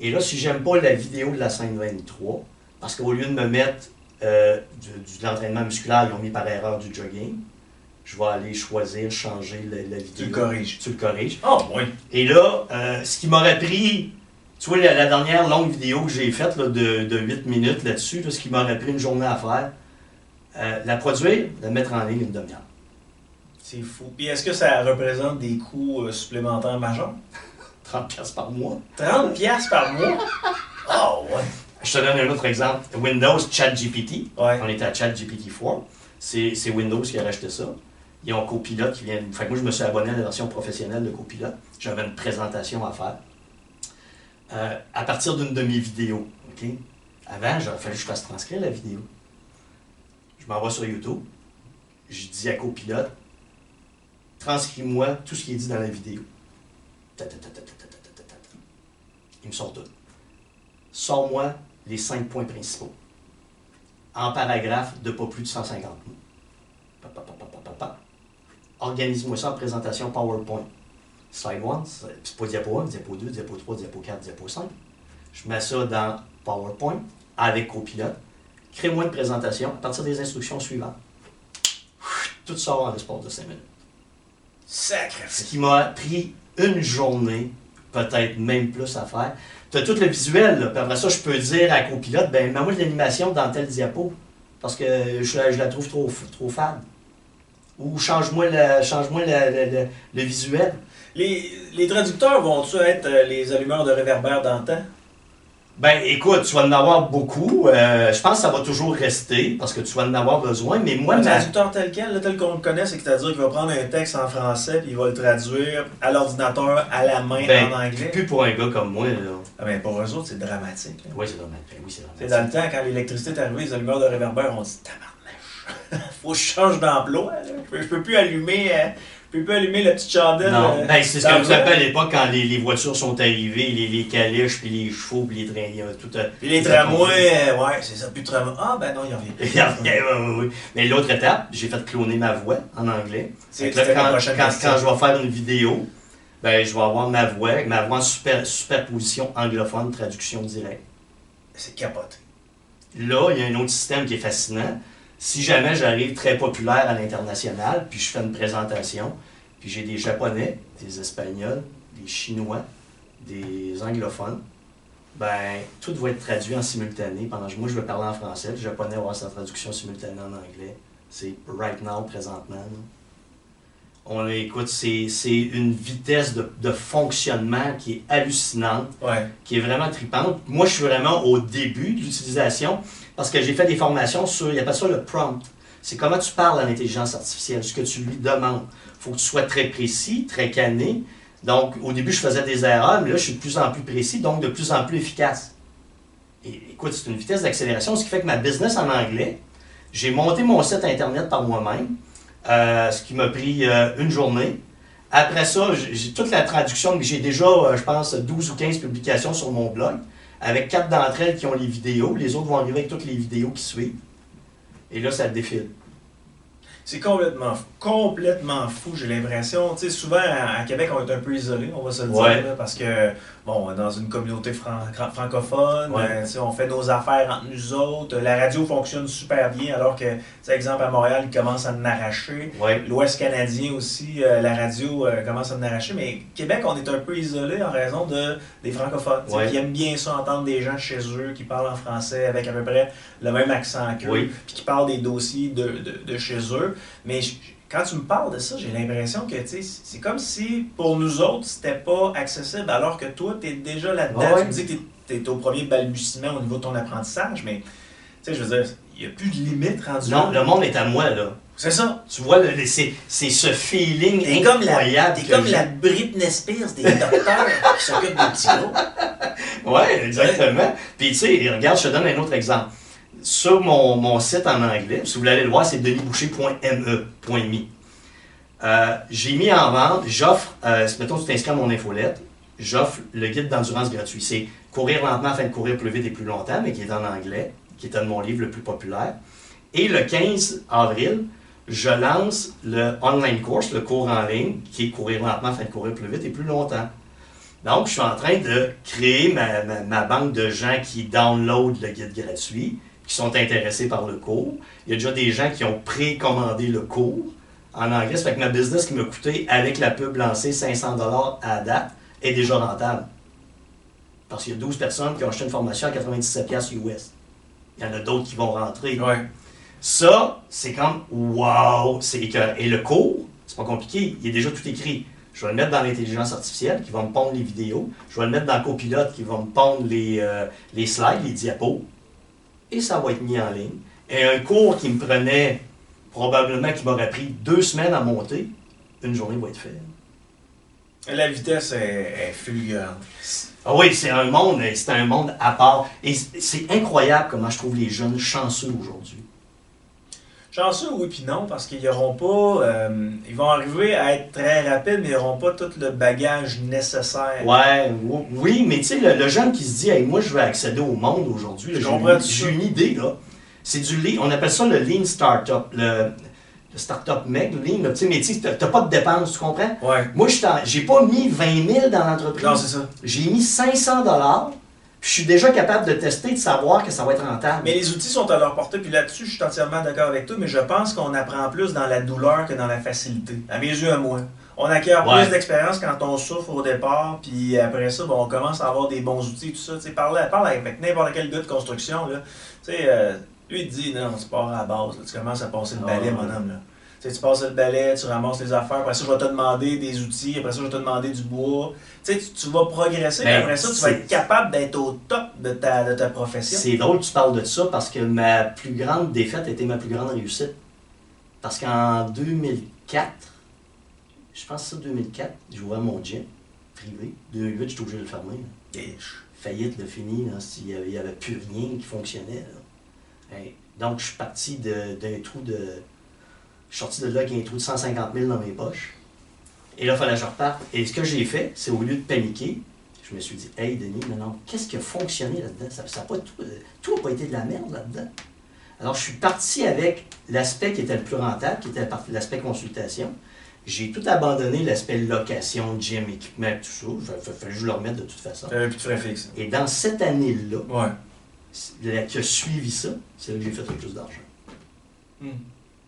Et là, si j'aime pas la vidéo de la scène 23, parce qu'au lieu de me mettre euh, du- de l'entraînement musculaire, ils ont mis par erreur du jogging, je vais aller choisir, changer la, la vidéo. Tu le corriges. Tu le corriges. Oh, oui. Et là, euh, ce qui m'aurait pris, tu vois, la, la dernière longue vidéo que j'ai faite là, de, de 8 minutes là-dessus, là, ce qui m'aurait pris une journée à faire, euh, la produire, la mettre en ligne une demi-heure. C'est fou. Puis est-ce que ça représente des coûts euh, supplémentaires majeurs? 30$ piastres par mois. 30 piastres par mois? Oh, ouais. Je te donne un autre exemple. Windows ChatGPT. Ouais. On était à ChatGPT 4. C'est Windows qui a racheté ça. Ils ont Copilot qui vient. Fait que moi, je me suis abonné à la version professionnelle de Copilot. J'avais une présentation à faire. Euh, à partir d'une de mes vidéos. Avant, il fallait que je fasse transcrire la vidéo. Je m'envoie sur YouTube, je dis à copilote, transcris-moi tout ce qui est dit dans la vidéo. Il me sort tout. Sors-moi les cinq points principaux. En paragraphe de pas plus de 150 mots. Organise-moi ça en présentation PowerPoint. Slide 1, c'est pas diapo 1, diapo 2, diapo 3, diapo 4, diapo 5. Je mets ça dans PowerPoint avec Copilot. Crée-moi une présentation à partir des instructions suivantes. Tout sort en l'espace de 5 minutes. Ce Sacrifice. qui m'a pris une journée, peut-être même plus à faire. Tu as tout le visuel, là. Puis après ça, je peux dire à copilote, ben mets-moi de l'animation dans tel diapo, parce que je, la- je la trouve trop, trop fade. Ou change-moi le, change-moi le, le- visuel. Les, les traducteurs vont-tu être euh, les allumeurs de réverbère d'antan? Ben écoute, tu vas en avoir beaucoup. Euh, je pense que ça va toujours rester, parce que tu vas en avoir besoin, mais moi, Un ma- traducteur tel quel, là, tel qu'on le connaît, c'est c'est-à-dire qu'il va prendre un texte en français puis il va le traduire à l'ordinateur, à la main, Ben, en anglais. plus pour un gars comme moi, là. Ah ben pour eux autres, c'est dramatique. là. Oui, c'est dramatique. Oui, c'est dans le temps, quand l'électricité est arrivée, les allumeurs de réverbère ont dit tabarnouche. faut que je change d'emploi. là. Je peux, je peux plus allumer. euh, je peux plus allumer la petite chandelle. Non, euh, ben, c'est ce bas. appelez à l'époque quand les, les voitures sont arrivées, les, les calèches, puis les chevaux, puis les trains, il y a tout à- Puis les tramways, euh, ouais, c'est ça, plus de tramway. Ah, ben non, il revient. Oui, oui, oui. Mais l'autre étape, j'ai fait cloner ma voix en anglais. C'est là, quand, quand- je vais faire une vidéo, ben, je vais avoir ma voix, ma voix en super, superposition anglophone, traduction directe. C'est capoté. Là, il y a un autre système qui est fascinant. Si jamais j'arrive très populaire à l'international, puis je fais une présentation, puis j'ai des Japonais, des Espagnols, des Chinois, des anglophones, ben, tout va être traduit en simultané. Pendant que moi, je vais parler en français, le Japonais va avoir sa traduction simultanée en anglais. C'est right now, présentement. là. On écoute, c'est une vitesse de, de fonctionnement qui est hallucinante Ouais. qui est vraiment tripante. Moi, je suis vraiment au début de l'utilisation parce que j'ai fait des formations sur, il appelle ça le prompt. C'est comment tu parles à l'intelligence artificielle, ce que tu lui demandes. Il faut que tu sois très précis, très canné. Donc, au début, je faisais des erreurs, mais là, je suis de plus en plus précis, donc de plus en plus efficace. Et écoute, c'est une vitesse d'accélération, ce qui fait que ma business en anglais, j'ai monté mon site Internet par moi-même, euh, ce qui m'a pris euh, une journée. Après ça, j'ai toute la traduction, j'ai déjà, euh, je pense, 12 ou 15 publications sur mon blog, avec quatre d'entre elles qui ont les vidéos. Les autres vont arriver avec toutes les vidéos qui suivent. Et là, ça défile. C'est complètement fou. Complètement fou, j'ai l'impression. Tu sais, souvent, à, à Québec, on est un peu isolé, on va se le Ouais. dire, là, parce que, bon, dans une communauté fran- francophone, Ouais. euh, tu sais, on fait nos affaires entre nous autres. La radio fonctionne super bien, alors que, tu sais, exemple, à Montréal, ils commencent à en arracher. Ouais. L'Ouest canadien aussi, euh, la radio euh, commence à en arracher, mais Québec, on est un peu isolé en raison de, des francophones, tu sais, Ouais. qui aiment bien ça, entendre des gens chez eux qui parlent en français avec à peu près le même accent qu'eux, Oui. puis qui parlent des dossiers de, de, de chez eux. Mais je- quand tu me parles de ça, j'ai l'impression que c'est comme si pour nous autres, c'était pas accessible, alors que toi, tu es déjà là-dedans. Ouais. Tu me dis que tu es, au premier balbutiement au niveau de ton apprentissage, mais tu sais, je veux dire, il n'y a plus de limite rendu Non, là. le monde est à moi, là. C'est ça. Tu vois, c'est ce feeling T'es comme la, incroyable. t'es comme la Britney Spears des docteurs qui s'occupent des petits gros. Ouais, exactement. Puis tu sais, regarde, je te donne un autre exemple. Sur mon, mon site en anglais, si vous voulez aller le voir, c'est denisboucher.me.me. Euh, j'ai mis en vente, j'offre, euh, mettons tu t'inscris à mon infolette, j'offre le guide d'endurance gratuit. C'est courir lentement afin de courir plus vite et plus longtemps, mais qui est en anglais, qui est un de mon livre le plus populaire. Et le 15 avril, je lance le online course, le cours en ligne, qui est courir lentement afin de courir plus vite et plus longtemps. Donc, je suis en train de créer ma, ma- banque de gens qui downloadent le guide gratuit, qui sont intéressés par le cours. Il y a déjà des gens qui ont précommandé le cours en anglais. Ça fait que ma business qui m'a coûté, avec la pub lancée, 500 à date, est déjà rentable. Parce qu'il y a 12 personnes qui ont acheté une formation à 97$ US. Il y en a d'autres qui vont rentrer. Ouais. Ça, c'est comme wow! Que- Et le cours, c'est pas compliqué, il est déjà tout écrit. Je vais le mettre dans l'intelligence artificielle qui va me pondre les vidéos. Je vais le mettre dans Copilote qui va me pondre les, euh, les slides, les diapos. Et ça va être mis en ligne. Et un cours qui me prenait probablement, qui m'aurait pris deux semaines à monter, une journée va être faite. La vitesse est, est fulgurante. Ah oui, c'est un monde, c'est un monde à part. Et c'est c'est incroyable comment je trouve les jeunes chanceux aujourd'hui. Chanceux, oui puis non, parce qu'ils n'auront pas. euh, ils vont arriver à être très rapides, mais ils n'auront pas tout le bagage nécessaire. Ouais, ou- oui, mais tu sais, le, le jeune qui se dit, hey, moi, je veux accéder au monde aujourd'hui, j'ai une- idée, là. C'est du lean, on appelle ça le lean startup, le, le startup mec, le lean, là, tu sais, mais tu t'as pas de dépenses, tu comprends? Ouais. Moi, je j'ai pas mis 20 000 dans l'entreprise. Non, c'est ça. J'ai mis 500 dollars. Je suis déjà capable de tester, de savoir que ça va être rentable. Mais les outils sont à leur portée, puis là-dessus, je suis entièrement d'accord avec toi, mais je pense qu'on apprend plus dans la douleur que dans la facilité. À mes yeux, à moi. On acquiert Ouais. plus d'expérience quand on souffre au départ, puis après ça, bon, on commence à avoir des bons outils, tout ça. Tu sais, parle, parle avec n'importe quel gars de construction, là. Tu sais, euh, lui, il te dit, non, tu pars à la base, là. tu commences à passer le Ah, balai, ouais. mon homme, là. Tu sais, tu passes le balai, tu ramasses les affaires, après ça, je vais te demander des outils, après ça, je vais te demander du bois. Tu sais, tu, tu vas progresser, Ben, après ça, tu vas être capable d'être au top de ta, de ta profession. C'est drôle que tu parles de ça parce que ma plus grande défaite était ma plus grande réussite. Parce qu'en 2004, je pense que c'est ça 2004, j'ai ouvert mon gym privé. 2008, j'étais obligé de le fermer. là. Faillite, le fini, là, s'il n'y avait, il plus rien qui fonctionnait. là. Donc, je suis parti d'un trou de. Je suis sorti de là avec un trou de 150 000 dans mes poches. Et là, il fallait que je reparte. Et ce que j'ai fait, c'est au lieu de paniquer, je me suis dit, hey Denis, non, non, qu'est-ce qui a fonctionné là-dedans? Ça, ça a pas tout, euh, tout n'a pas été de la merde là-dedans. Alors, je suis parti avec l'aspect qui était le plus rentable, qui était l'aspect consultation. J'ai tout abandonné l'aspect location, gym, équipement, tout ça. Il fallait que je le remette de toute façon. De frais fixes. Et dans cette année-là, Ouais. la- qui a suivi ça, c'est là que j'ai fait le plus d'argent. Hmm.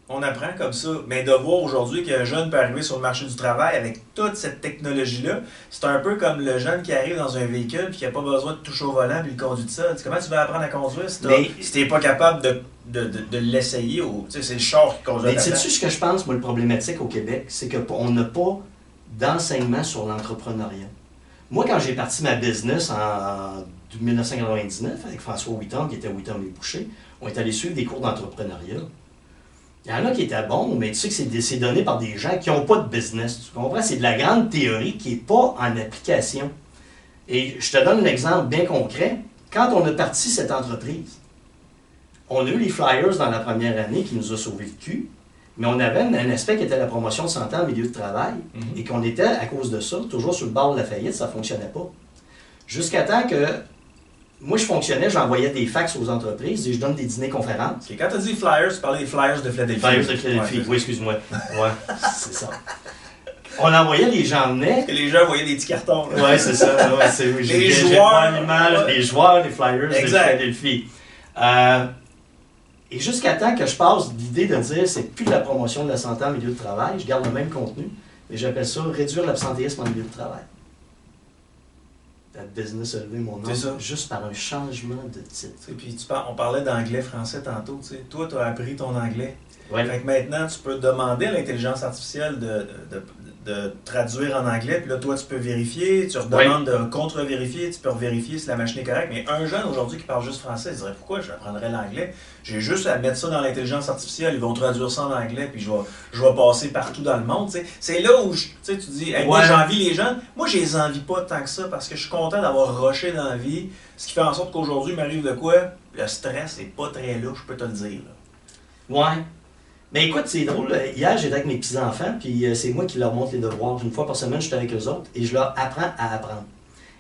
On apprend comme ça. Mais de voir aujourd'hui qu'un jeune peut arriver sur le marché du travail avec toute cette technologie-là, c'est un peu comme le jeune qui arrive dans un véhicule puis qui n'a pas besoin de toucher au volant puis il conduit de ça. Comment tu vas apprendre à conduire si t'as- Mais- si t'es pas capable de, de, de, de l'essayer? Tu sais, c'est le char qui conduit Mais sais-tu ce que je pense, moi, le problématique au Québec, c'est qu'on n'a pas d'enseignement sur l'entrepreneuriat. Moi, quand j'ai parti ma business en 1999 avec François Witton, qui était Witton et Boucher, on est allé suivre des cours d'entrepreneuriat. Il y en a qui étaient bons, mais tu sais que c'est donné par des gens qui n'ont pas de business. Tu comprends? C'est de la grande théorie qui n'est pas en application. Et je te donne un exemple bien concret. Quand on a parti cette entreprise, on a eu les flyers dans la première année qui nous a sauvé le cul, mais on avait un un aspect qui était la promotion de santé en milieu de travail Mhm. et qu'on était, à cause de ça, toujours sur le bord de la faillite, ça ne fonctionnait pas. Jusqu'à temps que moi, je fonctionnais, j'envoyais des fax aux entreprises et je donne des dîners-conférences. Ok, Quand tu as dit flyers, tu parlais des flyers de Philadelphie. Flyers de Philadelphie, Ouais, oui, excuse-moi. Ouais, c'est ça. On envoyait, les gens venaient. Parce que les gens voyaient des petits cartons. là. Ouais, c'est ça. Ouais, c'est, Les joueurs, ouais. les joueurs, les Flyers Exact. de Philadelphie. Euh, et jusqu'à temps que je passe l'idée de dire c'est plus de la promotion de la santé en milieu de travail, je garde le même contenu, mais j'appelle ça réduire l'absentéisme en milieu de travail. La business a levé mon nom juste par un changement de titre. Sais, Puis tu par- on parlait d'anglais-français tantôt. tu sais. Toi, tu as appris ton anglais. Ouais. Fait que maintenant, tu peux demander à l'intelligence artificielle de, de, de traduire en anglais, puis là, toi, tu peux vérifier, tu redemandes de contre-vérifier, tu peux vérifier si la machine est correcte. Mais un jeune aujourd'hui qui parle juste français, il dirait pourquoi je apprendrais l'anglais? J'ai juste à mettre ça dans l'intelligence artificielle, ils vont traduire ça en anglais, puis je vais, je vais passer partout dans le monde. C'est là où je- tu sais, tu dis, Hey, moi, Ouais. j'envie les gens. Moi, je les envie pas tant que ça parce que je suis content d'avoir rushé dans la vie, ce qui fait en sorte qu'aujourd'hui, il m'arrive de quoi? Le stress est pas très là, je peux te le dire. là. Ouais. Mais écoute, c'est drôle. euh, Hier, j'étais avec mes petits-enfants, puis euh, c'est moi qui leur montre les devoirs. Une fois par semaine, j'étais avec eux autres et je leur apprends à apprendre.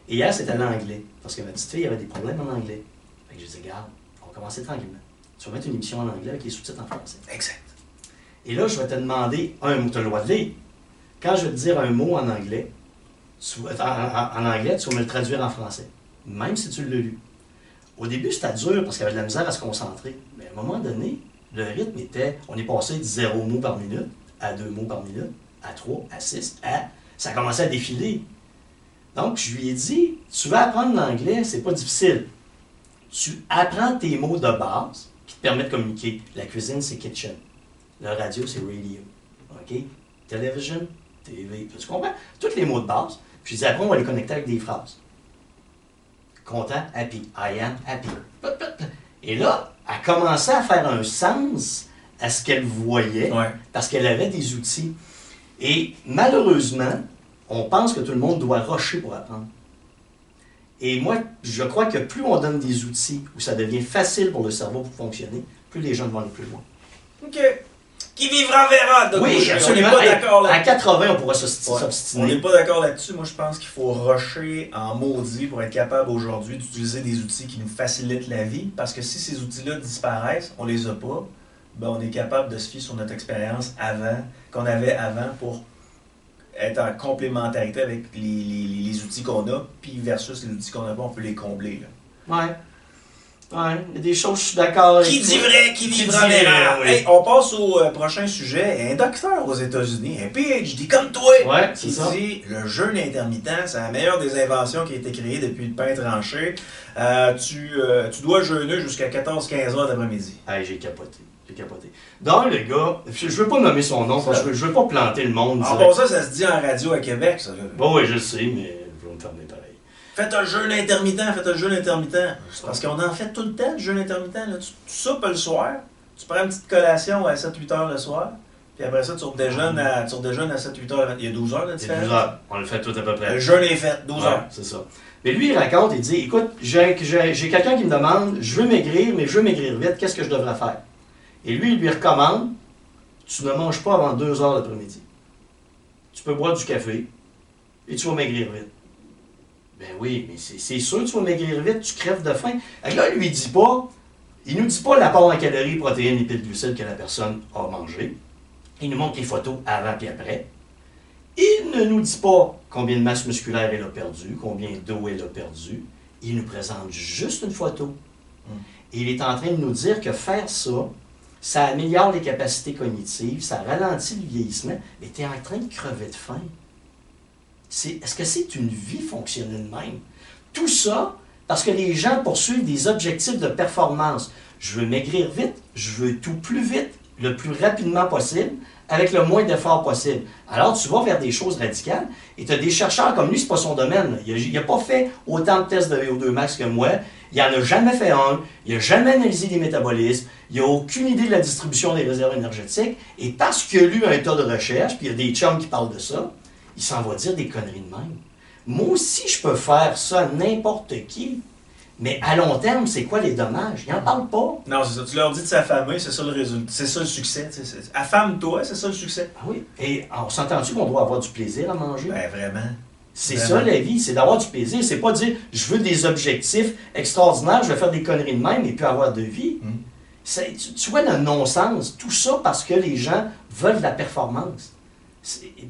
Et hier, c'était l'anglais. Parce que ma petite fille avait des problèmes en anglais. Fait que je dis, regarde, on va commencer tranquillement. Tu vas mettre une émission en anglais avec les sous-titres en français. Exact. Et là, je vais te demander un mot. Tu as le droit de lire. Quand je vais te dire un mot en anglais, tu en- en anglais, tu vas me le traduire en français. Même si tu l'as lu. Au début, c'était dur parce qu'il y avait de la misère à se concentrer. Mais à un moment donné, le rythme était. On est passé de zéro mot par minute à deux mots par minute, à trois, à six, à. Ça a commencé à défiler. Donc, je lui ai dit tu veux apprendre l'anglais, c'est pas difficile. Tu apprends tes mots de base qui te permettent de communiquer. La cuisine, c'est kitchen. Le radio, c'est radio. OK? Television, TV. Tu comprends? Tous les mots de base. Puis je dis, après, on va les connecter avec des phrases. Content, happy. I am happy. Et là, elle commençait à faire un sens à ce qu'elle voyait Ouais. parce qu'elle avait des outils. Et malheureusement, on pense que tout le monde doit rusher pour apprendre. Et moi, je crois que plus on donne des outils où ça devient facile pour le cerveau pour fonctionner, plus les gens vont aller plus loin. OK. Qui vivra verra, Doc Oui. On n'est pas d'accord à là-dessus. 80, on pourra s'osti- Ouais. On s'obstiner. n'est pas d'accord là-dessus. Moi, je pense qu'il faut rusher en maudit pour être capable aujourd'hui d'utiliser des outils qui nous facilitent la vie. Parce que si ces outils-là disparaissent, on les a pas, ben on est capable de se fier sur notre expérience avant, qu'on avait avant pour être en complémentarité avec les, les- les outils qu'on a, puis versus les outils qu'on n'a pas, on peut les combler. là. Ouais. Ouais, il y a des choses, je suis d'accord. Qui dit vrai, qui dit vrai, oui. Hey, on passe au euh, prochain sujet. Un docteur aux États-Unis, un PhD comme toi, Ouais, qui ça. dit le jeûne intermittent, c'est la meilleure des inventions qui a été créée depuis le pain tranché. Euh, tu, euh, tu dois jeûner jusqu'à 14-15 heures d'après-midi. Hey, j'ai capoté. J'ai capoté. Donc, le gars, je, je veux pas nommer son nom, parce que je veux, je veux pas planter le monde. En direct. passant, ça se dit en radio à Québec, ça. Bon, oui, je sais, mais je vais me fermer pareil. Faites un jeûne intermittent, faites un jeûne intermittent. Parce qu'on en fait tout le temps, du jeûne intermittent. Là. Tu, tu soupes le soir, tu prends une petite collation à 7-8 heures le soir, Puis après ça, tu redéjeunes à, tu redéjeunes à 7-8 heures. Il y a 12 heures de C'est différence. 12 heures. On le fait tout à peu près. Le jeûne est fait, 12 Ouais, heures. c'est ça. Mais lui, il raconte, il dit Écoute, j'ai quelqu'un qui me demande Je veux maigrir, mais je veux maigrir vite, qu'est-ce que je devrais faire? Et lui, il lui recommande Tu ne manges pas avant 2 heures l'après-midi. Tu peux boire du café et tu vas maigrir vite. Ben oui, mais c'est sûr que tu vas maigrir vite, tu crèves de faim. Que là, il lui dit pas Il nous dit pas l'apport en calories, protéines, lipides, glucides que la personne a mangé. Il nous montre les photos avant et après. Il ne nous dit pas combien de masse musculaire elle a perdu, combien d'eau elle a perdu. Il nous présente juste une photo. Et il est en train de nous dire que faire ça, ça améliore les capacités cognitives, ça ralentit le vieillissement, mais tu es en train de crever de faim. Est-ce que c'est une vie fonctionnelle même? Tout ça parce que les gens poursuivent des objectifs de performance. Je veux maigrir vite, je veux tout plus vite, le plus rapidement possible, avec le moins d'efforts possible. Alors, tu vas vers des choses radicales et tu as des chercheurs comme lui, c'est pas son domaine. Il n'a pas fait autant de tests de VO2 max que moi. Il n'en a jamais fait un. Il n'a jamais analysé des métabolismes. Il n'a aucune idée de la distribution des réserves énergétiques. Et parce qu'il a lu un tas de recherches, puis il y a des chums qui parlent de ça, il s'en va dire des conneries de même. Moi aussi, je peux faire ça, n'importe qui. Mais à long terme, c'est quoi les dommages? Il n'en parle pas. Non, c'est ça. Tu leur dis de s'affamer, c'est ça le résultat. C'est ça le succès. Affame-toi, c'est ça le succès. Ah oui. Et on s'entend-tu qu'on doit avoir du plaisir à manger? Ben vraiment. C'est ça la vie, c'est d'avoir du plaisir. C'est pas dire je veux des objectifs extraordinaires, je vais faire des conneries de même et puis avoir de vie. Mm. C'est- Tu, tu vois le non-sens, tout ça parce que les gens veulent de la performance.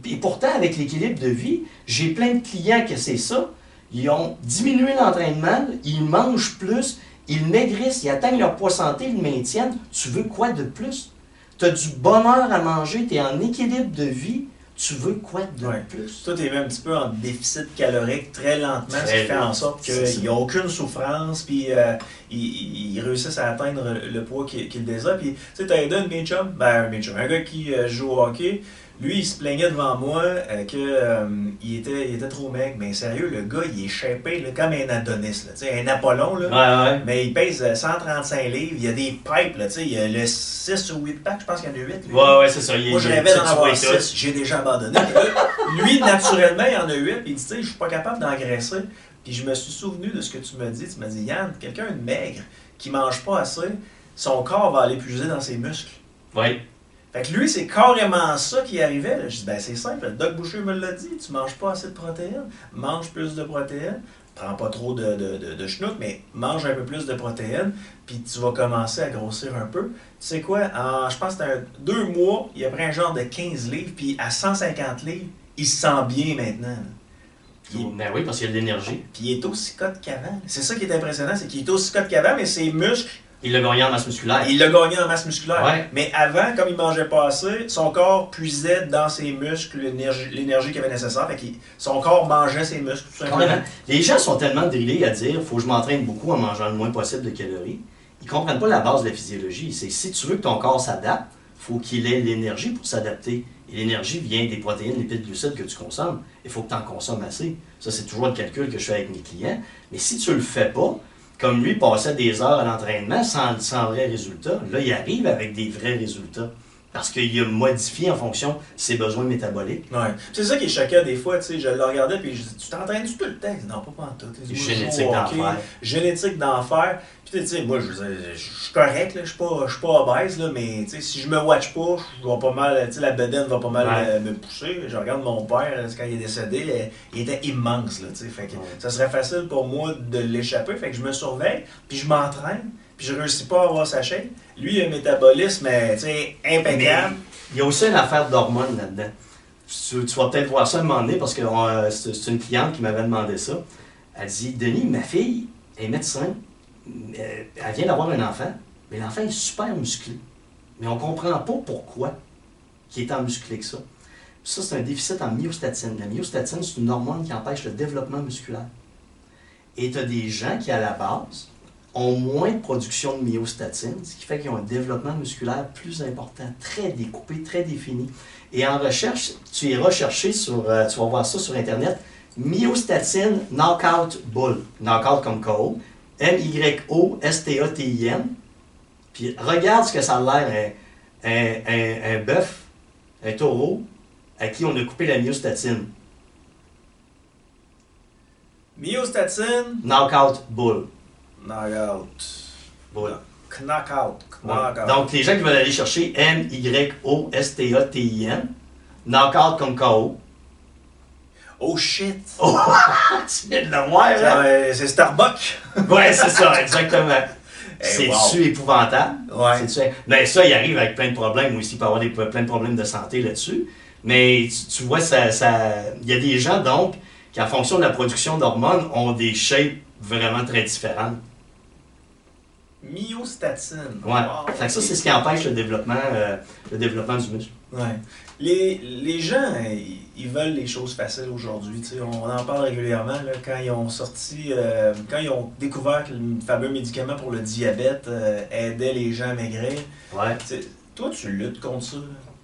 Et pourtant, avec l'équilibre de vie, j'ai plein de clients que c'est ça. Ils ont diminué l'entraînement, ils mangent plus, ils maigrissent, ils atteignent leur poids santé, ils le maintiennent. Tu veux quoi de plus? Tu as du bonheur à manger, tu es en équilibre de vie. Tu veux quoi de Ouais. plus? Toi, t'es même un petit peu en déficit calorique très lentement, ce Très qui fait en sorte C'est ça. qu'il n'y a aucune souffrance, puis euh, ils, ils réussissent à atteindre le poids qu'ils qu'ils désirent. Puis, tu sais, t'as aidé un ben, un un gars qui euh, joue au hockey, lui, il se plaignait devant moi euh, que euh, il, était, il était trop maigre. Mais sérieux, le gars, il est shapé là, comme un Adonis, là, un Apollon, là. Ouais, ouais. Mais il pèse euh, 135 livres, il y a des pipes, là, il y a le 6 ou 8 packs, je pense qu'il y en a 8. lui. Ouais, ouais, c'est ça. Il, Moi, je rêvais d'en avoir vois tout. 6, j'ai déjà abandonné. Lui, naturellement, il en a 8, puis il dit, tu sais, je suis pas capable d'engraisser. Puis je me suis souvenu de ce que tu m'as dit. Tu m'as dit, Yann, quelqu'un de maigre qui mange pas assez, son corps va aller puiser dans ses muscles. Ouais. Fait que lui, c'est carrément ça qui arrivait. là. Je dis, ben c'est simple, le Doc Boucher me l'a dit, tu manges pas assez de protéines, mange plus de protéines, prends pas trop de, de, de, mais mange un peu plus de protéines, puis tu vas commencer à grossir un peu. Tu sais quoi, en, je pense que un- deux mois, il a pris un genre de 15 livres, puis à 150 livres, il se sent bien maintenant. là. Il- Ben oui, parce qu'il a de l'énergie. puis il est aussi cote qu'avant. C'est ça qui est impressionnant, c'est qu'il est aussi cote qu'avant, mais ses muscles, Il l'a gagné en masse musculaire. il l'a gagné en masse musculaire. Ouais. Mais avant, comme il mangeait pas assez, son corps puisait dans ses muscles l'énergie qu'il avait nécessaire. Fait son corps mangeait ses muscles, tout simplement. Carrément. Les gens sont tellement drillés à dire faut que je m'entraîne beaucoup en mangeant le moins possible de calories. Ils comprennent pas la base de la physiologie. C'est si tu veux que ton corps s'adapte, faut qu'il ait l'énergie pour s'adapter. Et l'énergie vient des protéines, lipides, glucides que tu consommes. Il faut que tu en consommes assez. Ça, c'est toujours le calcul que je fais avec mes clients. Mais si tu le fais pas, comme lui passait des heures à l'entraînement sans, sans vrai résultat, là, il arrive avec des vrais résultats. Parce qu'il a modifié en fonction de ses besoins métaboliques. Ouais. C'est ça qui est choquant des fois, tu sais, je le regardais puis je dis, tu t'entraînes tout le temps? Non, pas en tout. Génétique d'enfer. Génétique d'enfer. Puis tu sais, moi, je, suis correct, là, je suis pas, je suis pas obèse, là, mais tu sais, si je me watch pas, je vais pas mal, tu sais, la bedaine va pas mal Ouais. euh, me pousser. Je regarde mon père, quand il est décédé, euh, il était immense, là, tu sais, fait que Ouais. ça serait facile pour moi de l'échapper, fait que je me surveille, puis je m'entraîne, puis je réussis pas à avoir sa shape. Lui, il a un métabolisme, euh, impeccable. Il y a aussi une affaire d'hormones là-dedans. Tu, vas peut-être voir ça un moment donné parce que euh, c'est une cliente qui m'avait demandé ça. Elle dit Denis, ma fille est médecin. Euh, Elle vient d'avoir un enfant, mais l'enfant est super musclé. Mais on comprend pas pourquoi il est tant musclé que ça. Ça, c'est un déficit en myostatine. La myostatine, c'est une hormone qui empêche le développement musculaire. Et tu as des gens qui, à la base, ont moins de production de myostatine, ce qui fait qu'ils ont un développement musculaire plus important, très découpé, très défini. Et en recherche, tu iras chercher sur, euh, tu vas voir ça sur Internet, myostatine knockout bull, knockout comme KO, M-Y-O-S-T-A-T-I-N. Puis regarde ce que ça a l'air, un, un, un, un bœuf un taureau à qui on a coupé la myostatine. Myostatine, Knockout bull. Knockout. Bull. Knockout. Ouais. Knockout. Donc, les gens qui veulent aller chercher M-Y-O-S-T-A-T-I-N, knockout comme KO. Oh shit. tu viens de le voir, hein? Euh, C'est Starbucks. Ouais, c'est ça, exactement. Eh, C'est-tu wow. épouvantable? Ouais. Ben, ça, il arrive avec plein de problèmes aussi. Il peut y avoir des, plein de problèmes de santé là-dessus. Mais tu, tu vois, ça, ça, il y a des gens, donc, qui, en fonction de la production d'hormones, ont des shapes vraiment très différentes. Myostatine. Ouais. Wow. Fait que ça, c'est ce qui empêche le développement, euh, le développement du muscle. Ouais. Les, les gens, ils, ils veulent les choses faciles aujourd'hui. On en parle régulièrement là, quand ils ont sorti, euh, quand ils ont découvert que le fameux médicament pour le diabète euh, aidait les gens à maigrir. Ouais. Toi, tu luttes contre ça.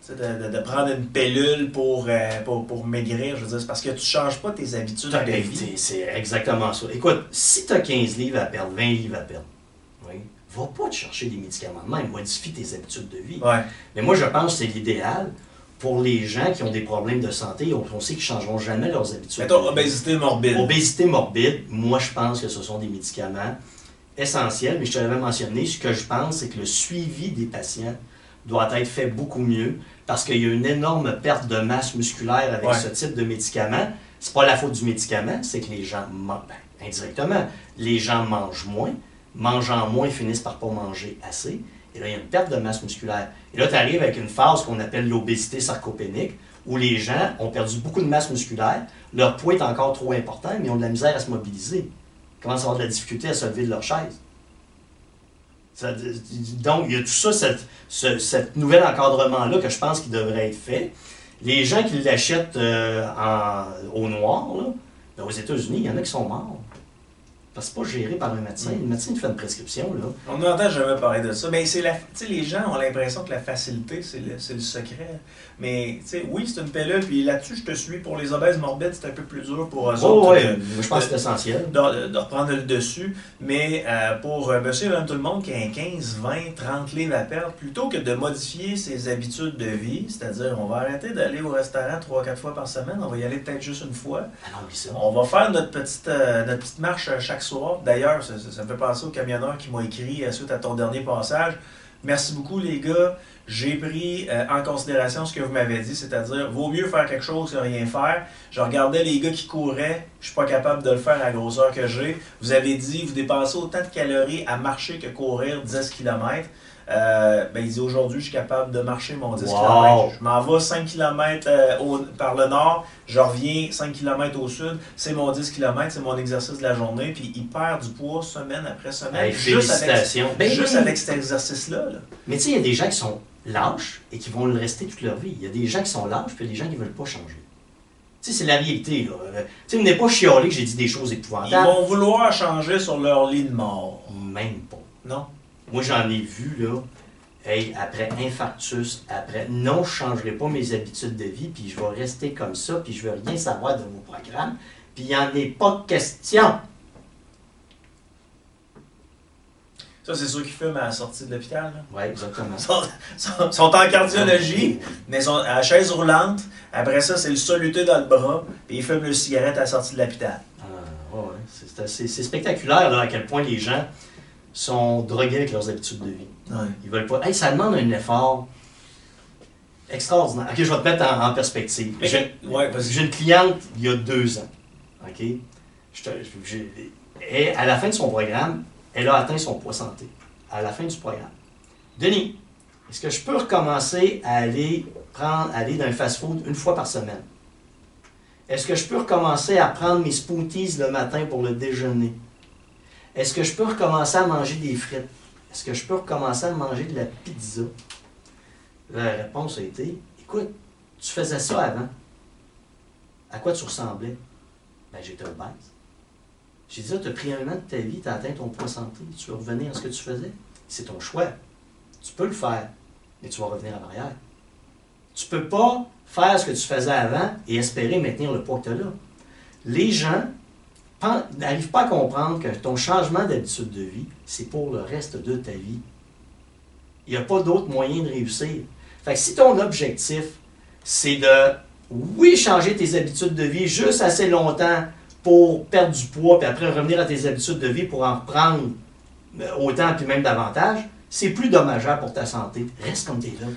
De, de- de prendre une pilule pour, euh, pour, pour maigrir, je veux dire, c'est parce que tu changes pas tes habitudes de vie. c'est- exactement ça. Écoute, si tu as 15 livres à perdre, 20 livres à perdre, va pas te chercher des médicaments de même, modifie tes habitudes de vie. Ouais. Mais moi, je pense que c'est l'idéal pour les gens qui ont des problèmes de santé. On, on sait qu'ils ne changeront jamais leurs habitudes. Mettons, obésité morbide. Obésité morbide, moi, je pense que ce sont des médicaments essentiels. Mais je te l'avais mentionné, ce que je pense, c'est que le suivi des patients doit être fait beaucoup mieux parce qu'il y a une énorme perte de masse musculaire avec Ouais. ce type de médicament. C'est pas la faute du médicament, c'est que les gens mangent, ben, indirectement, les gens mangent moins, mangeant moins, finissent par pas manger assez. Et là, il y a une perte de masse musculaire. Et là, tu arrives avec une phase qu'on appelle l'obésité sarcopénique, où les gens ont perdu beaucoup de masse musculaire, leur poids est encore trop important, mais ils ont de la misère à se mobiliser. Ils commencent à avoir de la difficulté à se lever de leur chaise. Donc, il y a tout ça, cette, ce nouvel encadrement-là que je pense qu'il devrait être fait. Les gens qui l'achètent euh, au noir, là, ben, aux États-Unis, il y en a qui sont morts. Parce que c'est pas géré par un médecin. Mm. Le médecin il fait une prescription. Là. On n'entend jamais parler de ça. Mais c'est la. Tu sais, les gens ont l'impression que la facilité, c'est le, c'est le secret. Mais, tu sais, oui, c'est une pilule. Puis là-dessus, je te suis. Pour les obèses morbides, c'est un peu plus dur pour eux Oh, autres ouais, de- moi, je pense que c'est essentiel. de, de reprendre le dessus. Mais euh, pour euh, monsieur et madame tout le monde qui a un 15, 20, 30 livres à perdre, plutôt que de modifier ses habitudes de vie, c'est-à-dire on va arrêter d'aller au restaurant 3-4 fois par semaine, on va y aller peut-être juste une fois. Ah non, oublie ça. On va faire notre petite, euh, notre petite marche euh, soir. D'ailleurs, ça, me fait penser au camionneur qui m'a écrit suite à ton dernier passage. Merci beaucoup, les gars. J'ai pris euh, en considération ce que vous m'avez dit, c'est-à-dire, vaut mieux faire quelque chose que rien faire. Je regardais les gars qui couraient, je suis pas capable de le faire à la grosseur que j'ai. Vous avez dit, vous dépensez autant de calories à marcher que courir 10 km. Euh, ben, il dit aujourd'hui, je suis capable de marcher mon 10 Wow. km. Je m'en vais 5 km par le nord, je reviens 5 km au sud, c'est mon 10 km, c'est mon exercice de la journée, puis il perd du poids semaine après semaine. Hey, juste avec. Ben juste oui. avec cet exercice-là. là. Mais tu sais, il y a des gens qui sont lâches et qui vont le rester toute leur vie. Il y a des gens qui sont lâches, puis des gens qui ne veulent pas changer. Tu sais, c'est la réalité. Là. Euh, Tu sais, venez pas chialer que j'ai dit des choses Ils épouvantables. vont vouloir changer sur leur lit de mort. Même pas. Non? Moi, j'en ai vu, là, hey, après infarctus, après, non, je ne changerai pas mes habitudes de vie, puis je vais rester comme ça, puis je veux rien savoir de vos programmes, puis il n'y en est pas question. Ça, c'est ceux qui fument à la sortie de l'hôpital. là. Oui, exactement. Ils sont, sont- sont en cardiologie, mais sont à la chaise roulante. Après ça, c'est le soluté dans le bras, puis ils fument le cigarette à la sortie de l'hôpital. Ah, ouais, c'est spectaculaire là, à quel point les gens sont drogués avec leurs habitudes de vie. Ouais. Ils veulent pas. Hey, ça demande un effort extraordinaire. Ok, je vais te mettre en, en perspective. J'ai ouais, une cliente il y a deux ans. Ok? Je te- j'ai- et à la fin de son programme, elle a atteint son poids santé. À la fin du programme. Denis, est-ce que je peux recommencer à aller prendre, aller dans un fast-food une fois par semaine? Est-ce que je peux recommencer à prendre mes smoothies le matin pour le déjeuner? Est-ce que je peux recommencer à manger des frites? Est-ce que je peux recommencer à manger de la pizza? La réponse a été, écoute, tu faisais ça avant. À quoi tu ressemblais? Ben, j'étais obèse. J'ai dit, tu as pris un an de ta vie, tu as atteint ton poids santé, tu veux revenir à ce que tu faisais? C'est ton choix. Tu peux le faire, mais tu vas revenir en arrière. Tu peux pas faire ce que tu faisais avant et espérer maintenir le poids que tu as là. Les gens n'arrivent pas à comprendre que ton changement d'habitude de vie, c'est pour le reste de ta vie. Il n'y a pas d'autre moyen de réussir. Fait que si ton objectif, c'est de, oui, changer tes habitudes de vie juste assez longtemps pour perdre du poids, puis après revenir à tes habitudes de vie pour en reprendre euh, autant, puis même davantage, c'est plus dommageable pour ta santé. Reste comme tu es là.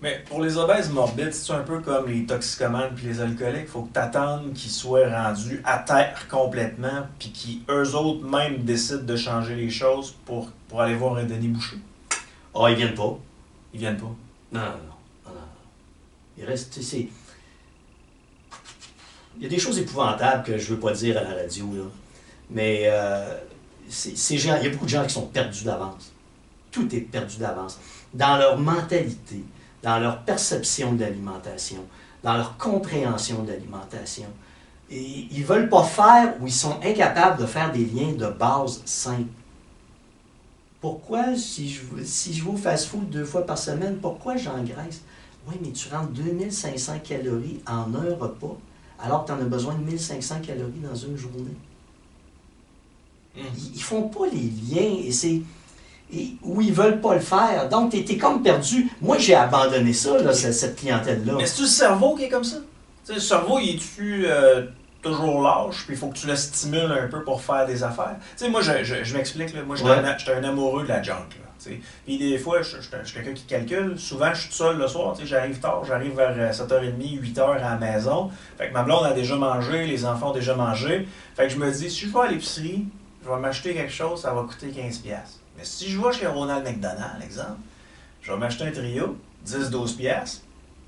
Mais pour les obèses morbides, c'est un peu comme les toxicomanes puis les alcooliques. Il faut que tu attendes qu'ils soient rendus à terre complètement, puis qu'eux autres même décident de changer les choses pour, pour aller voir un Denis Boucher. Ah, ils viennent pas. Ils viennent pas. Non, non, non. non, non. Il reste, tu sais, Il y a des choses épouvantables que je veux pas dire à la radio, là. Mais euh, c'est- ces gens, il y a beaucoup de gens qui sont perdus d'avance. Tout est perdu d'avance. Dans leur mentalité, dans leur perception de l'alimentation, dans leur compréhension de l'alimentation. Ils veulent pas faire ou ils sont incapables de faire des liens de base simples. Pourquoi, si je, si je vais au fast-food deux fois par semaine, pourquoi j'engraisse? Oui, mais tu rentres 2500 calories en un repas, alors que tu en as besoin de 1500 calories dans une journée. Mm. Ils, ils font pas les liens et c'est. Ou ils veulent pas le faire. Donc, tu es, comme perdu. Moi, j'ai abandonné ça, là, cette, cette clientèle-là. Mais c'est-tu le cerveau qui est comme ça? Le cerveau, il est-tu euh, toujours lâche, puis il faut que tu le stimules un peu pour faire des affaires? Tu sais, moi, je, je, je m'explique, là. moi, j'étais Ouais. un, un amoureux de la junk. Puis des fois, je suis quelqu'un qui calcule. Souvent, je suis tout seul le soir, j'arrive tard, j'arrive vers euh, 7h30, 8h à la maison. Fait que ma blonde a déjà mangé, les enfants ont déjà mangé. Fait que je me dis, si je vais à l'épicerie, je vais m'acheter quelque chose, ça va coûter 15$. Mais si je vais chez Ronald McDonald, exemple, je vais m'acheter un trio, 10-12$, piastres,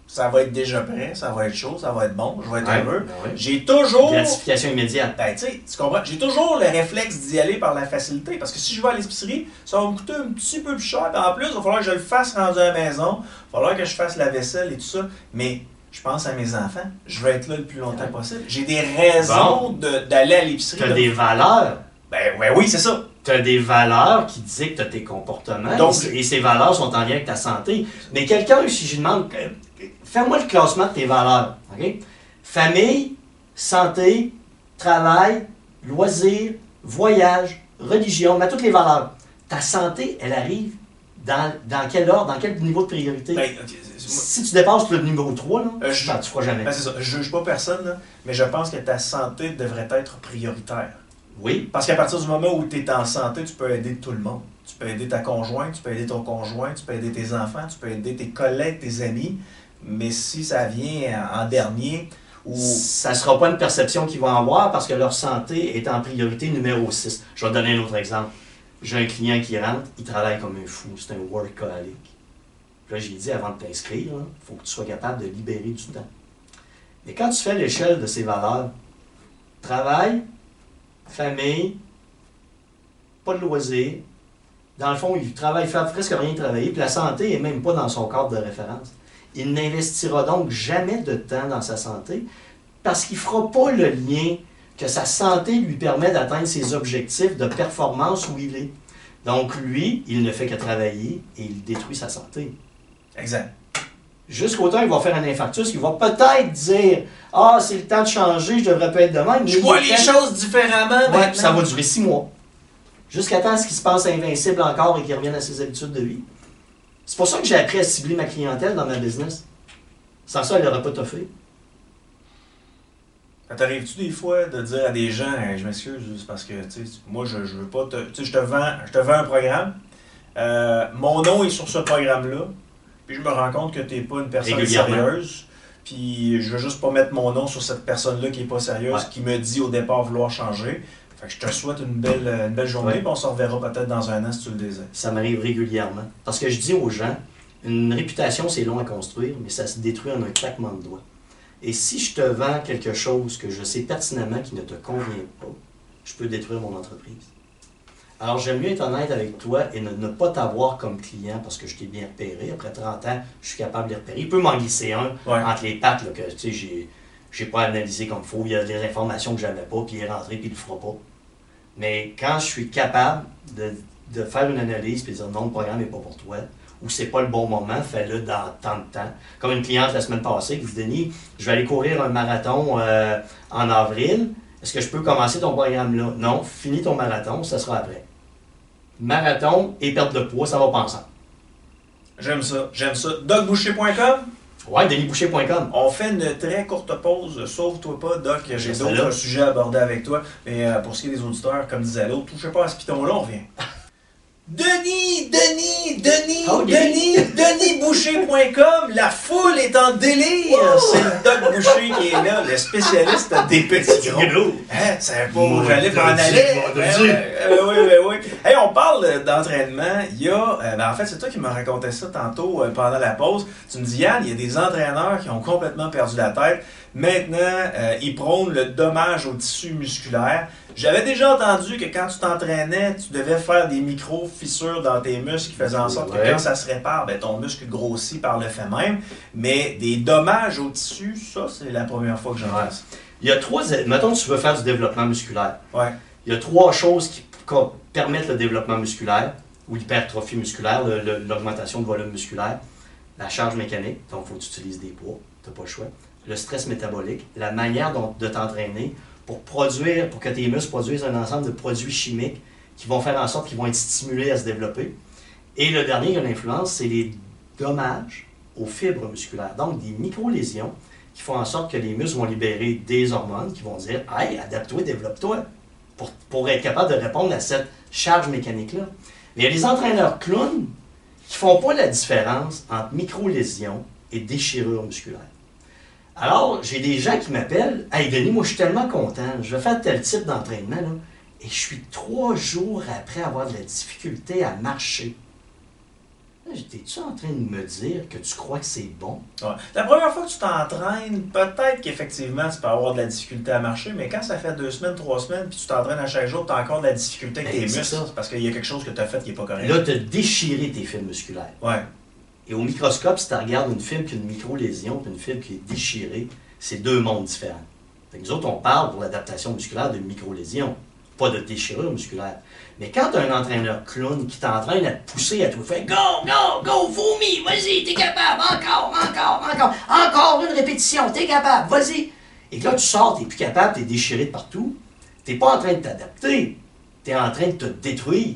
ça va être déjà prêt, ça va être chaud, ça va être bon, je vais être Ouais, heureux. ben ouais. J'ai toujours. Gratification immédiate. Ben, tu sais, tu comprends? J'ai toujours le réflexe d'y aller par la facilité. Parce que si je vais à l'épicerie, ça va me coûter un petit peu plus cher. En plus, il va falloir que je le fasse rendu à la maison. Il va falloir que je fasse la vaisselle et tout ça. Mais je pense à mes enfants. Je veux être là le plus longtemps Ouais. possible. J'ai des raisons d'aller à l'épicerie. Tu as de- des valeurs. Ben, ben oui, c'est ça. Tu as des valeurs qui dictent tes comportements. Donc- et, ces valeurs sont en lien avec ta santé. Mais quelqu'un, si je lui demande, euh, fais-moi le classement de tes valeurs. Famille, santé, travail, loisirs, voyage, religion, mais toutes les valeurs. Ta santé, elle arrive dans, dans quel ordre, dans quel niveau de priorité? Ben, si tu dépasses le numéro 3, là, Euh, je- tu feras jamais. ben, c'est ça. Je juge pas personne, là, mais je pense que ta santé devrait être prioritaire. Oui, Parce qu'à partir du moment où tu es en santé, tu peux aider tout le monde. Tu peux aider ta conjointe, tu peux aider ton conjoint, tu peux aider tes enfants, tu peux aider tes collègues, tes amis. Mais si ça vient en dernier, ou ça ne sera pas une perception qu'ils vont avoir parce que leur santé est en priorité numéro 6. Je vais te donner un autre exemple. J'ai un client qui rentre, il travaille comme un fou, c'est un workaholic. Là, j'ai dit avant de t'inscrire, il faut que tu sois capable de libérer du temps. Mais quand tu fais l'échelle de ces valeurs, travail, famille, pas de loisirs, dans le fond, il travaille, il fait presque rien travailler, puis la santé n'est même pas dans son cadre de référence. Il n'investira donc jamais de temps dans sa santé parce qu'il ne fera pas le lien que sa santé lui permet d'atteindre ses objectifs de performance où il est. Donc lui, il ne fait que travailler et il détruit sa santé. exact. Jusqu'au temps où il va faire un infarctus, il va peut-être dire Ah, c'est le temps de changer, je devrais pas être de même. Je Mais vois les fait- choses différemment Ouais, puis ça va durer six mois. Jusqu'à temps à ce qu'il se passe invincible encore et qu'il revienne à ses habitudes de vie. C'est pour ça que j'ai appris à cibler ma clientèle dans ma business. Sans ça, elle n'aurait pas toffé. Ça t'arrive-tu des fois de dire à des gens, Hey, je m'excuse, c'est parce que moi je, je veux pas te. Tu sais, je te vends, je te vends un programme. euh, mon nom est sur ce programme-là. Puis je me rends compte que tu n'es pas une personne sérieuse. Puis je veux juste pas mettre mon nom sur cette personne-là qui est pas sérieuse, Ouais. qui me dit au départ vouloir changer. Fait que je te souhaite une belle, une belle journée, Ouais. puis on se reverra peut-être dans un an si tu le désires. Ça m'arrive régulièrement. Parce que je dis aux gens, une réputation, c'est long à construire, mais ça se détruit en un claquement de doigts. Et si je te vends quelque chose que je sais pertinemment qui ne te convient pas, je peux détruire mon entreprise. Alors, j'aime mieux être honnête avec toi et ne, ne pas t'avoir comme client parce que je t'ai bien repéré. Après 30 ans, je suis capable de les repérer. Il peut m'en glisser un Ouais. entre les pattes là, que tu sais, j'ai, j'ai pas analysé comme il faut. Il y a des informations que j'avais pas, puis il est rentré, puis il le fera pas. Mais quand je suis capable de, de faire une analyse puis de dire non, le programme n'est pas pour toi, ou c'est pas le bon moment, fais-le dans tant de temps. Comme une cliente la semaine passée qui dit Denis, je vais aller courir un marathon euh, en avril. Est-ce que je peux commencer ton programme là? Non, finis ton marathon, ça sera après. Marathon et perte de poids, ça va pas ensemble. J'aime ça, j'aime ça. DocBoucher.com, Ouais, denisboucher.com. On fait une très courte pause. Sauve-toi pas, Doc. J'ai d'autres sujets à aborder avec toi. Mais euh, pour ce qui est des auditeurs, comme disait l'autre, touchez pas à ce piton-là, on revient. Denis, Denis, Denis, Oh, Denis, DenisBoucher.com, la foule est en délire. C'est le Doc Boucher qui est là, le spécialiste des petits gros. Hein, c'est pas où j'allais m'en aller. oui, oui, oui. Hey, on parle d'entraînement. Il y a, euh, ben, en fait, c'est toi qui m'as raconté ça tantôt euh, pendant la pause. Tu me dis, Yann, il y a des entraîneurs qui ont complètement perdu la tête. Maintenant, euh, ils prônent le dommage au tissu musculaire. J'avais déjà entendu que quand tu t'entraînais, tu devais faire des micro-fissures dans tes muscles qui faisaient en sorte que quand ça se répare, ben, ton muscle grossit par le fait même. Mais des dommages au tissu, ça, c'est la première fois que j'en Ouais. Il y a trois. Mettons que tu veux faire du développement musculaire. Ouais. Il y a trois choses qui permettent le développement musculaire ou l'hypertrophie musculaire, l'augmentation de volume musculaire. La charge mécanique, donc il faut que tu utilises des poids, tu n'as pas le choix. Le stress métabolique, la manière dont- de t'entraîner pour produire, pour que tes muscles produisent un ensemble de produits chimiques qui vont faire en sorte qu'ils vont être stimulés à se développer. Et le dernier qui a l'influence, c'est les dommages aux fibres musculaires, donc des micro-lésions qui font en sorte que les muscles vont libérer des hormones qui vont dire Hey, adapte-toi, développe-toi pour, pour être capable de répondre à cette charge mécanique-là. Mais il y a des entraîneurs clowns qui font pas la différence entre micro-lésions et déchirure musculaire. Alors, j'ai des gens qui m'appellent Hey Denis, moi je suis tellement content, je vais faire tel type d'entraînement, là, et je suis trois jours après avoir de la difficulté à marcher. Là, T'es-tu en train de me dire que tu crois que c'est bon? Ouais. La première fois que tu t'entraînes, peut-être qu'effectivement tu peux avoir de la difficulté à marcher, mais quand ça fait deux semaines, trois semaines, puis tu t'entraînes à chaque jour, tu as encore de la difficulté avec Ben, tes c'est muscles, parce qu'il y a quelque chose que tu as fait qui n'est pas correct. Là, tu as déchiré tes fibres musculaires. Ouais. Et au microscope, si tu regardes une fibre qui a une micro-lésion puis une fibre qui est déchirée, c'est deux mondes différents. Nous autres, on parle pour l'adaptation musculaire de micro-lésion, pas de déchirure musculaire. Mais quand tu as un entraîneur clown qui t'entraîne à te pousser, à tout faire Go, go, go, vomis, vas-y, t'es capable, encore, encore, encore, encore une répétition, t'es capable, vas-y. Et là, tu sors, t'es plus capable, t'es déchiré de partout, t'es pas en train de t'adapter, t'es en train de te détruire.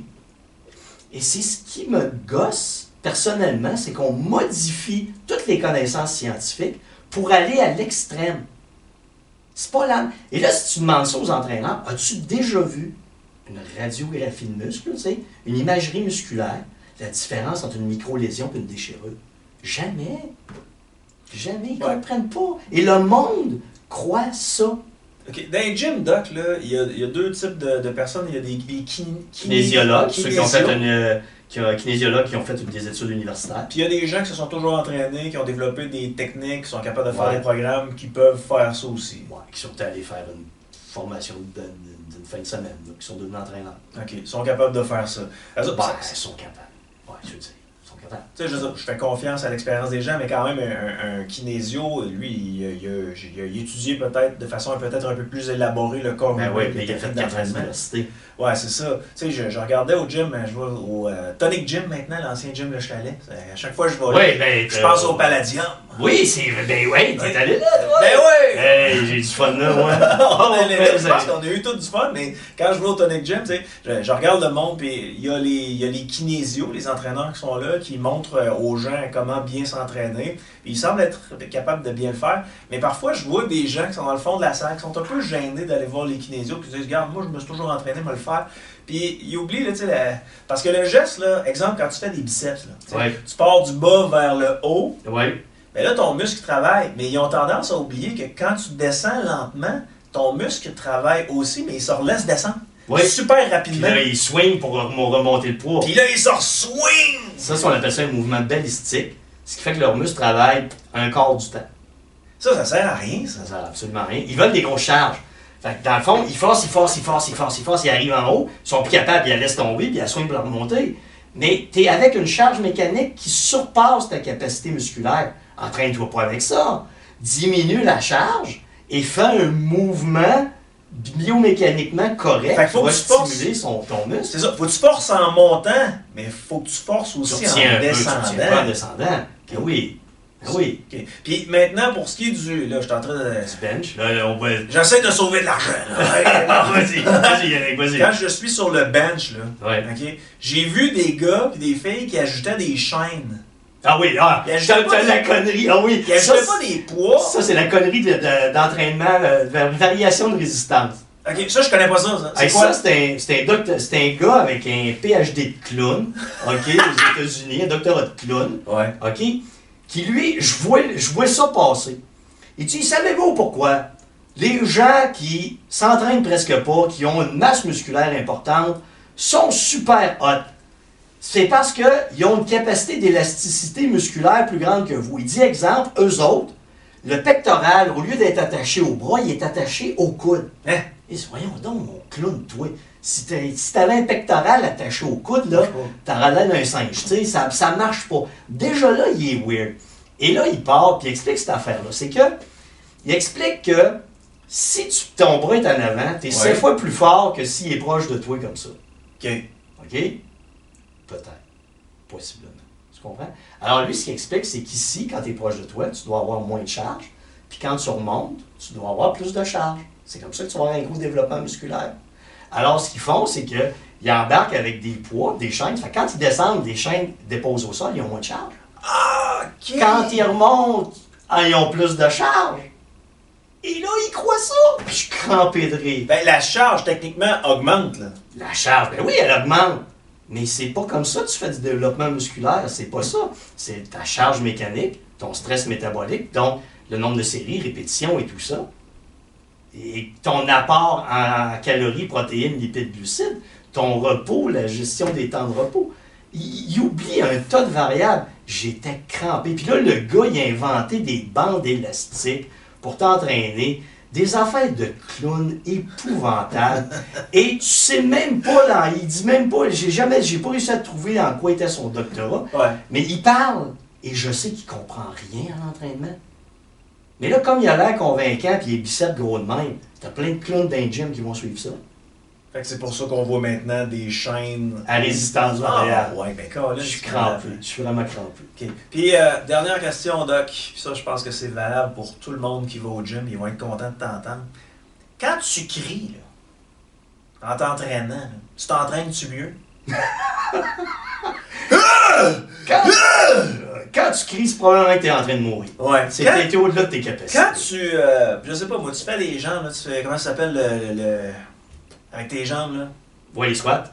Et c'est ce qui me gosse personnellement, c'est qu'on modifie toutes les connaissances scientifiques pour aller à l'extrême. C'est pas là. Et là, si tu demandes ça aux entraîneurs, as-tu déjà vu une radiographie de muscle, tu sais, une imagerie musculaire, la différence entre une micro-lésion et une déchirure? Jamais. Jamais. Ils ne Ouais. comprennent pas. Et le monde croit ça. OK. Dans les gyms, Doc, là, il y a, il y a deux types de, de personnes. Il y a des, des kin- Kinésiologues, ceux qui ont fait une, euh, qui ont- kinésiologues qui ont fait des études universitaires. Puis il y a des gens qui se sont toujours entraînés, qui ont développé des techniques, qui sont capables de faire Ouais. des programmes, qui peuvent faire ça aussi. Ouais, qui sont allés faire une formation d'une fin de semaine, là, qui sont devenus entraîneurs. OK. Ils sont capables de faire ça. Bah, c'est- ils sont capables. Ouais, je veux dire, ils sont capables. Tu sais, je, fais confiance à l'expérience des gens, mais quand même, un, kinésio, lui, il, a- il a, il a- il a étudié peut-être de façon peut-être un peu plus élaborée le corps Ben oui, mais il a fait 4 ans d'université. Ouais, c'est ça. Tu sais, je, je regardais au gym, je vois au euh, Tonic Gym maintenant, l'ancien gym Le Chalet. C'est- À chaque fois que je vais là, ben. je euh, pense au Palladium. Oui, c'est. Ben oui, t'es allé là, toi. Ben oui! Hey, j'ai du fun là, moi. On Oh, ben, je pense avez- qu'on a eu tout du fun, mais quand je vais au Tonic Gym, tu sais, je, je regarde le monde, puis il y, a les- il y a les kinésios, les entraîneurs qui sont là, qui montrent euh, aux gens comment bien s'entraîner. Ils semblent être capables de bien le faire, mais parfois je vois des gens qui sont dans le fond de la salle, qui sont un peu gênés d'aller voir les kinésios, puis ils disent Regarde, moi je me suis toujours entraîné, moi le faire. Puis ils oublient, là, tu sais, la- parce que le geste, là, exemple, quand tu fais des biceps, là, tu sais, Ouais. tu pars du bas vers le haut, Ouais. mais là, ton muscle travaille. Mais ils ont tendance à oublier que quand tu descends lentement, ton muscle travaille aussi, mais il se relaisse descendre. Ouais. Super Puis rapidement. là, il swing pour rem- remonter le poids. Puis là, il sort swing! Ça, c'est on appelle ça un mouvement balistique, ce qui fait que leurs muscles travaillent un quart du temps. Ça, ça sert à rien, ça. Ça sert absolument à rien. Ils veulent des grosses charges. Fait que dans le fond, ils forcent, ils forcent, ils forcent, ils forcent, ils forcent, ils arrivent en haut, ils sont plus capables, ils la laissent tomber, puis ils la swing pour la remonter. Mais tu es avec une charge mécanique qui surpasse ta capacité musculaire. Entraîne-toi pas avec ça. Diminue la charge et fais un mouvement biomécaniquement correct Fait faut pour que tu forces. stimuler son, ton muscle. C'est ça. Faut que tu forces en montant, mais faut que tu forces aussi en un peu, tu descendant. en descendant. Ben oui. Ben oui. OK. Puis maintenant, pour ce qui est du. Là, je suis en train de. Du bench. Là, là, on va. J'essaie de sauver de l'argent. Ah, vas-y, vas-y, Yannick, vas-y. Quand je suis sur le bench, là, Ouais. OK, j'ai vu des gars et des filles qui ajoutaient des chaînes. Ah oui, ah, ajoutait pas la connerie. Ah oui, Il ça, pas des poids. ça, c'est la connerie de- de- d'entraînement, euh, de variation de résistance. Ok, ça, je connais pas ça. ça. C'est Hey, quoi? ça, c'est un, un gars avec un PhD de clown, OK, aux États-Unis, un doctorat de clown, Ouais. OK, qui lui, je vois, ça passer. Il dit, savez-vous pourquoi? Les gens qui s'entraînent presque pas, qui ont une masse musculaire importante, sont super hot. C'est parce qu'ils ont une capacité d'élasticité musculaire plus grande que vous. Il dit, exemple, eux autres, le pectoral, au lieu d'être attaché au bras, il est attaché au coude. Hein? Dit, voyons donc, mon clown, toi. Si t'as- si t'avais un pectoral attaché au coude, là, t'aurais l'air d'un singe. Tu sais, ça, ça marche pas. Déjà là, il est weird. Et là, il part, puis il explique cette affaire-là. C'est que, il explique que si tu, ton bras est en avant, t'es Ouais. cinq fois plus fort que s'il est proche de toi comme ça. Ok? OK? Peut-être. Possiblement. Tu comprends? Alors, lui, ce qu'il explique, c'est qu'ici, quand tu es proche de toi, tu dois avoir moins de charge. Puis quand tu remontes, tu dois avoir plus de charge. C'est comme ça que tu vas avoir un gros développement musculaire. Alors, ce qu'ils font, c'est qu'ils embarquent avec des poids, des chaînes. Fait quand ils descendent, des chaînes déposent au sol, ils ont moins de charge. Ah. Quand ils remontent, ah, ils ont plus de charge. Et là, ils croient ça. Puis je suis crampé de rire. Ben, la charge, techniquement, augmente, là. La charge, ben oui, elle augmente. Mais c'est pas comme ça que tu fais du développement musculaire. C'est pas ça. C'est ta charge mécanique, ton stress métabolique, donc le nombre de séries, répétitions et tout ça. Et ton apport en calories, protéines, lipides, glucides, ton repos, la gestion des temps de repos. Il, il oublie un tas de variables. J'étais crampé. Puis là, le gars, il a inventé des bandes élastiques pour t'entraîner. Des affaires de clown épouvantables. Et tu sais même pas, là, il dit même pas, j'ai jamais, j'ai pas réussi à trouver en quoi était son doctorat. Ouais. Mais il parle, et je sais qu'il comprend rien à l'entraînement. Mais là, comme il a l'air convaincant, puis il est biceps gros de même, t'as plein de clowns dans le gym qui vont suivre ça. Fait que c'est pour ça qu'on voit maintenant des chaînes. À résistance Ah, variable. ouais, ben, Colin, Je suis crampé, je suis vraiment crampé. OK. Puis, euh, dernière question, Doc. Puis ça, je pense que c'est valable pour tout le monde qui va au gym. Ils vont être contents de t'entendre. Quand tu cries, là, en t'entraînant, là, tu t'entraînes-tu mieux? Quand, quand tu cries, c'est probablement que t'es en train de mourir. Ouais. C'est Quand, t'es au-delà de tes capacités. quand tu. euh, je sais pas, moi, tu fais des jambes, là, tu fais. Comment ça s'appelle le, le- Avec tes jambes, là? Ouais, les squats.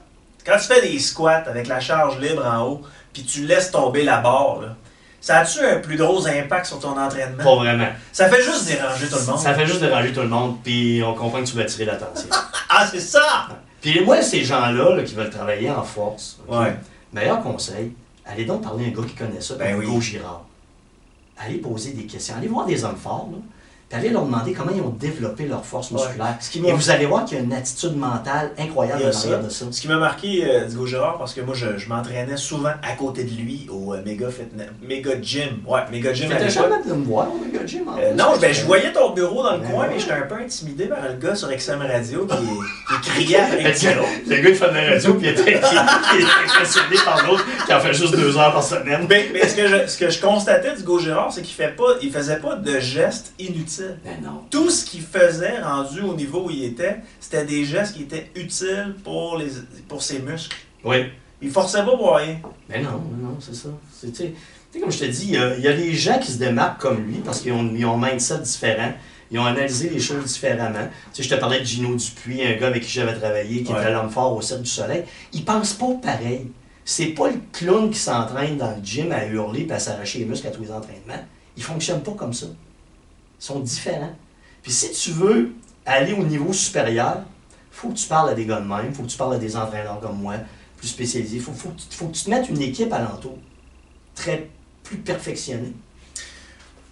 Quand tu fais des squats avec la charge libre en haut, puis tu laisses tomber la barre, là, ça a-tu un plus gros impact sur ton entraînement? Pas vraiment. Ça fait juste déranger tout le monde. Ça fait juste déranger tout le monde, puis on comprend que tu veux attirer l'attention. Ah, c'est ça! Puis moi, ces gens-là là, qui veulent travailler en force, Ouais. meilleur conseil, allez donc parler à un gars qui connaît ça, Ben oui. Hugo Girard. Allez poser des questions, allez voir des hommes forts, là, allez leur demander comment ils ont développé leur force musculaire. Ouais. Ce qui m'a- Et vous allez voir qu'il y a une attitude mentale incroyable ça. de ça. Ce qui m'a marqué, euh, Diego Gérard, parce que moi, je, je m'entraînais souvent à côté de lui au euh, méga, fitness, méga Gym. Ouais, méga Gym T'étais jamais de me voir au Mega Gym, en Euh, non, ben, je voyais ton bureau dans le Ben coin, ouais. mais j'étais un peu intimidé par le gars sur XM Radio qui, qui criait après Le le gars, le gars, il fait de la radio, puis il était, impressionné par l'autre qui en fait juste deux heures par semaine. Mais, mais ce, que je, ce que je constatais du Gérard, c'est qu'il fait pas, il faisait pas de gestes inutiles. Ben non. Tout ce qu'il faisait, rendu au niveau où il était, c'était des gestes qui étaient utiles pour, les, pour ses muscles. Oui. Il forçait pas pour rien. Ben non, non, non, c'est ça. C'est, tu sais, comme je te dis, il y, a, il y a des gens qui se démarquent comme lui parce qu'ils ont, ils ont un mindset différent. Ils ont analysé les choses différemment. Tu sais, je te parlais de Gino Dupuis, un gars avec qui j'avais travaillé, qui Ouais. était l'homme fort au Cirque du Soleil. Ils pensent pas pareil. C'est pas le clown qui s'entraîne dans le gym à hurler et à s'arracher les muscles à tous les entraînements. Ils fonctionnent pas comme ça. Sont différents. Puis si tu veux aller au niveau supérieur, faut que tu parles à des gars de même, faut que tu parles à des entraîneurs comme moi, plus spécialisés. Faut, faut, que tu- faut que tu te mettes une équipe alentour, très plus perfectionnée.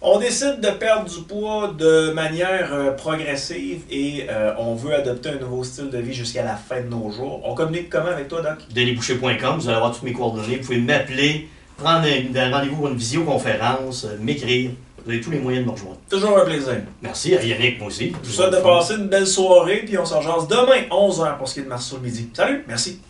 On décide de perdre du poids de manière euh, progressive et euh, on veut adopter un nouveau style de vie jusqu'à la fin de nos jours. On communique comment avec toi, Doc? denisboucher.com, vous allez avoir toutes mes coordonnées. Vous pouvez m'appeler, prendre un, un rendez-vous pour une visioconférence, euh, m'écrire. Vous avez tous les moyens de me rejoindre. Toujours un plaisir. Merci à Yannick, moi aussi. Je vous souhaite de passer une belle soirée, puis on se rejoint demain, 11h, pour ce qui est de Marceau le midi. Salut, merci.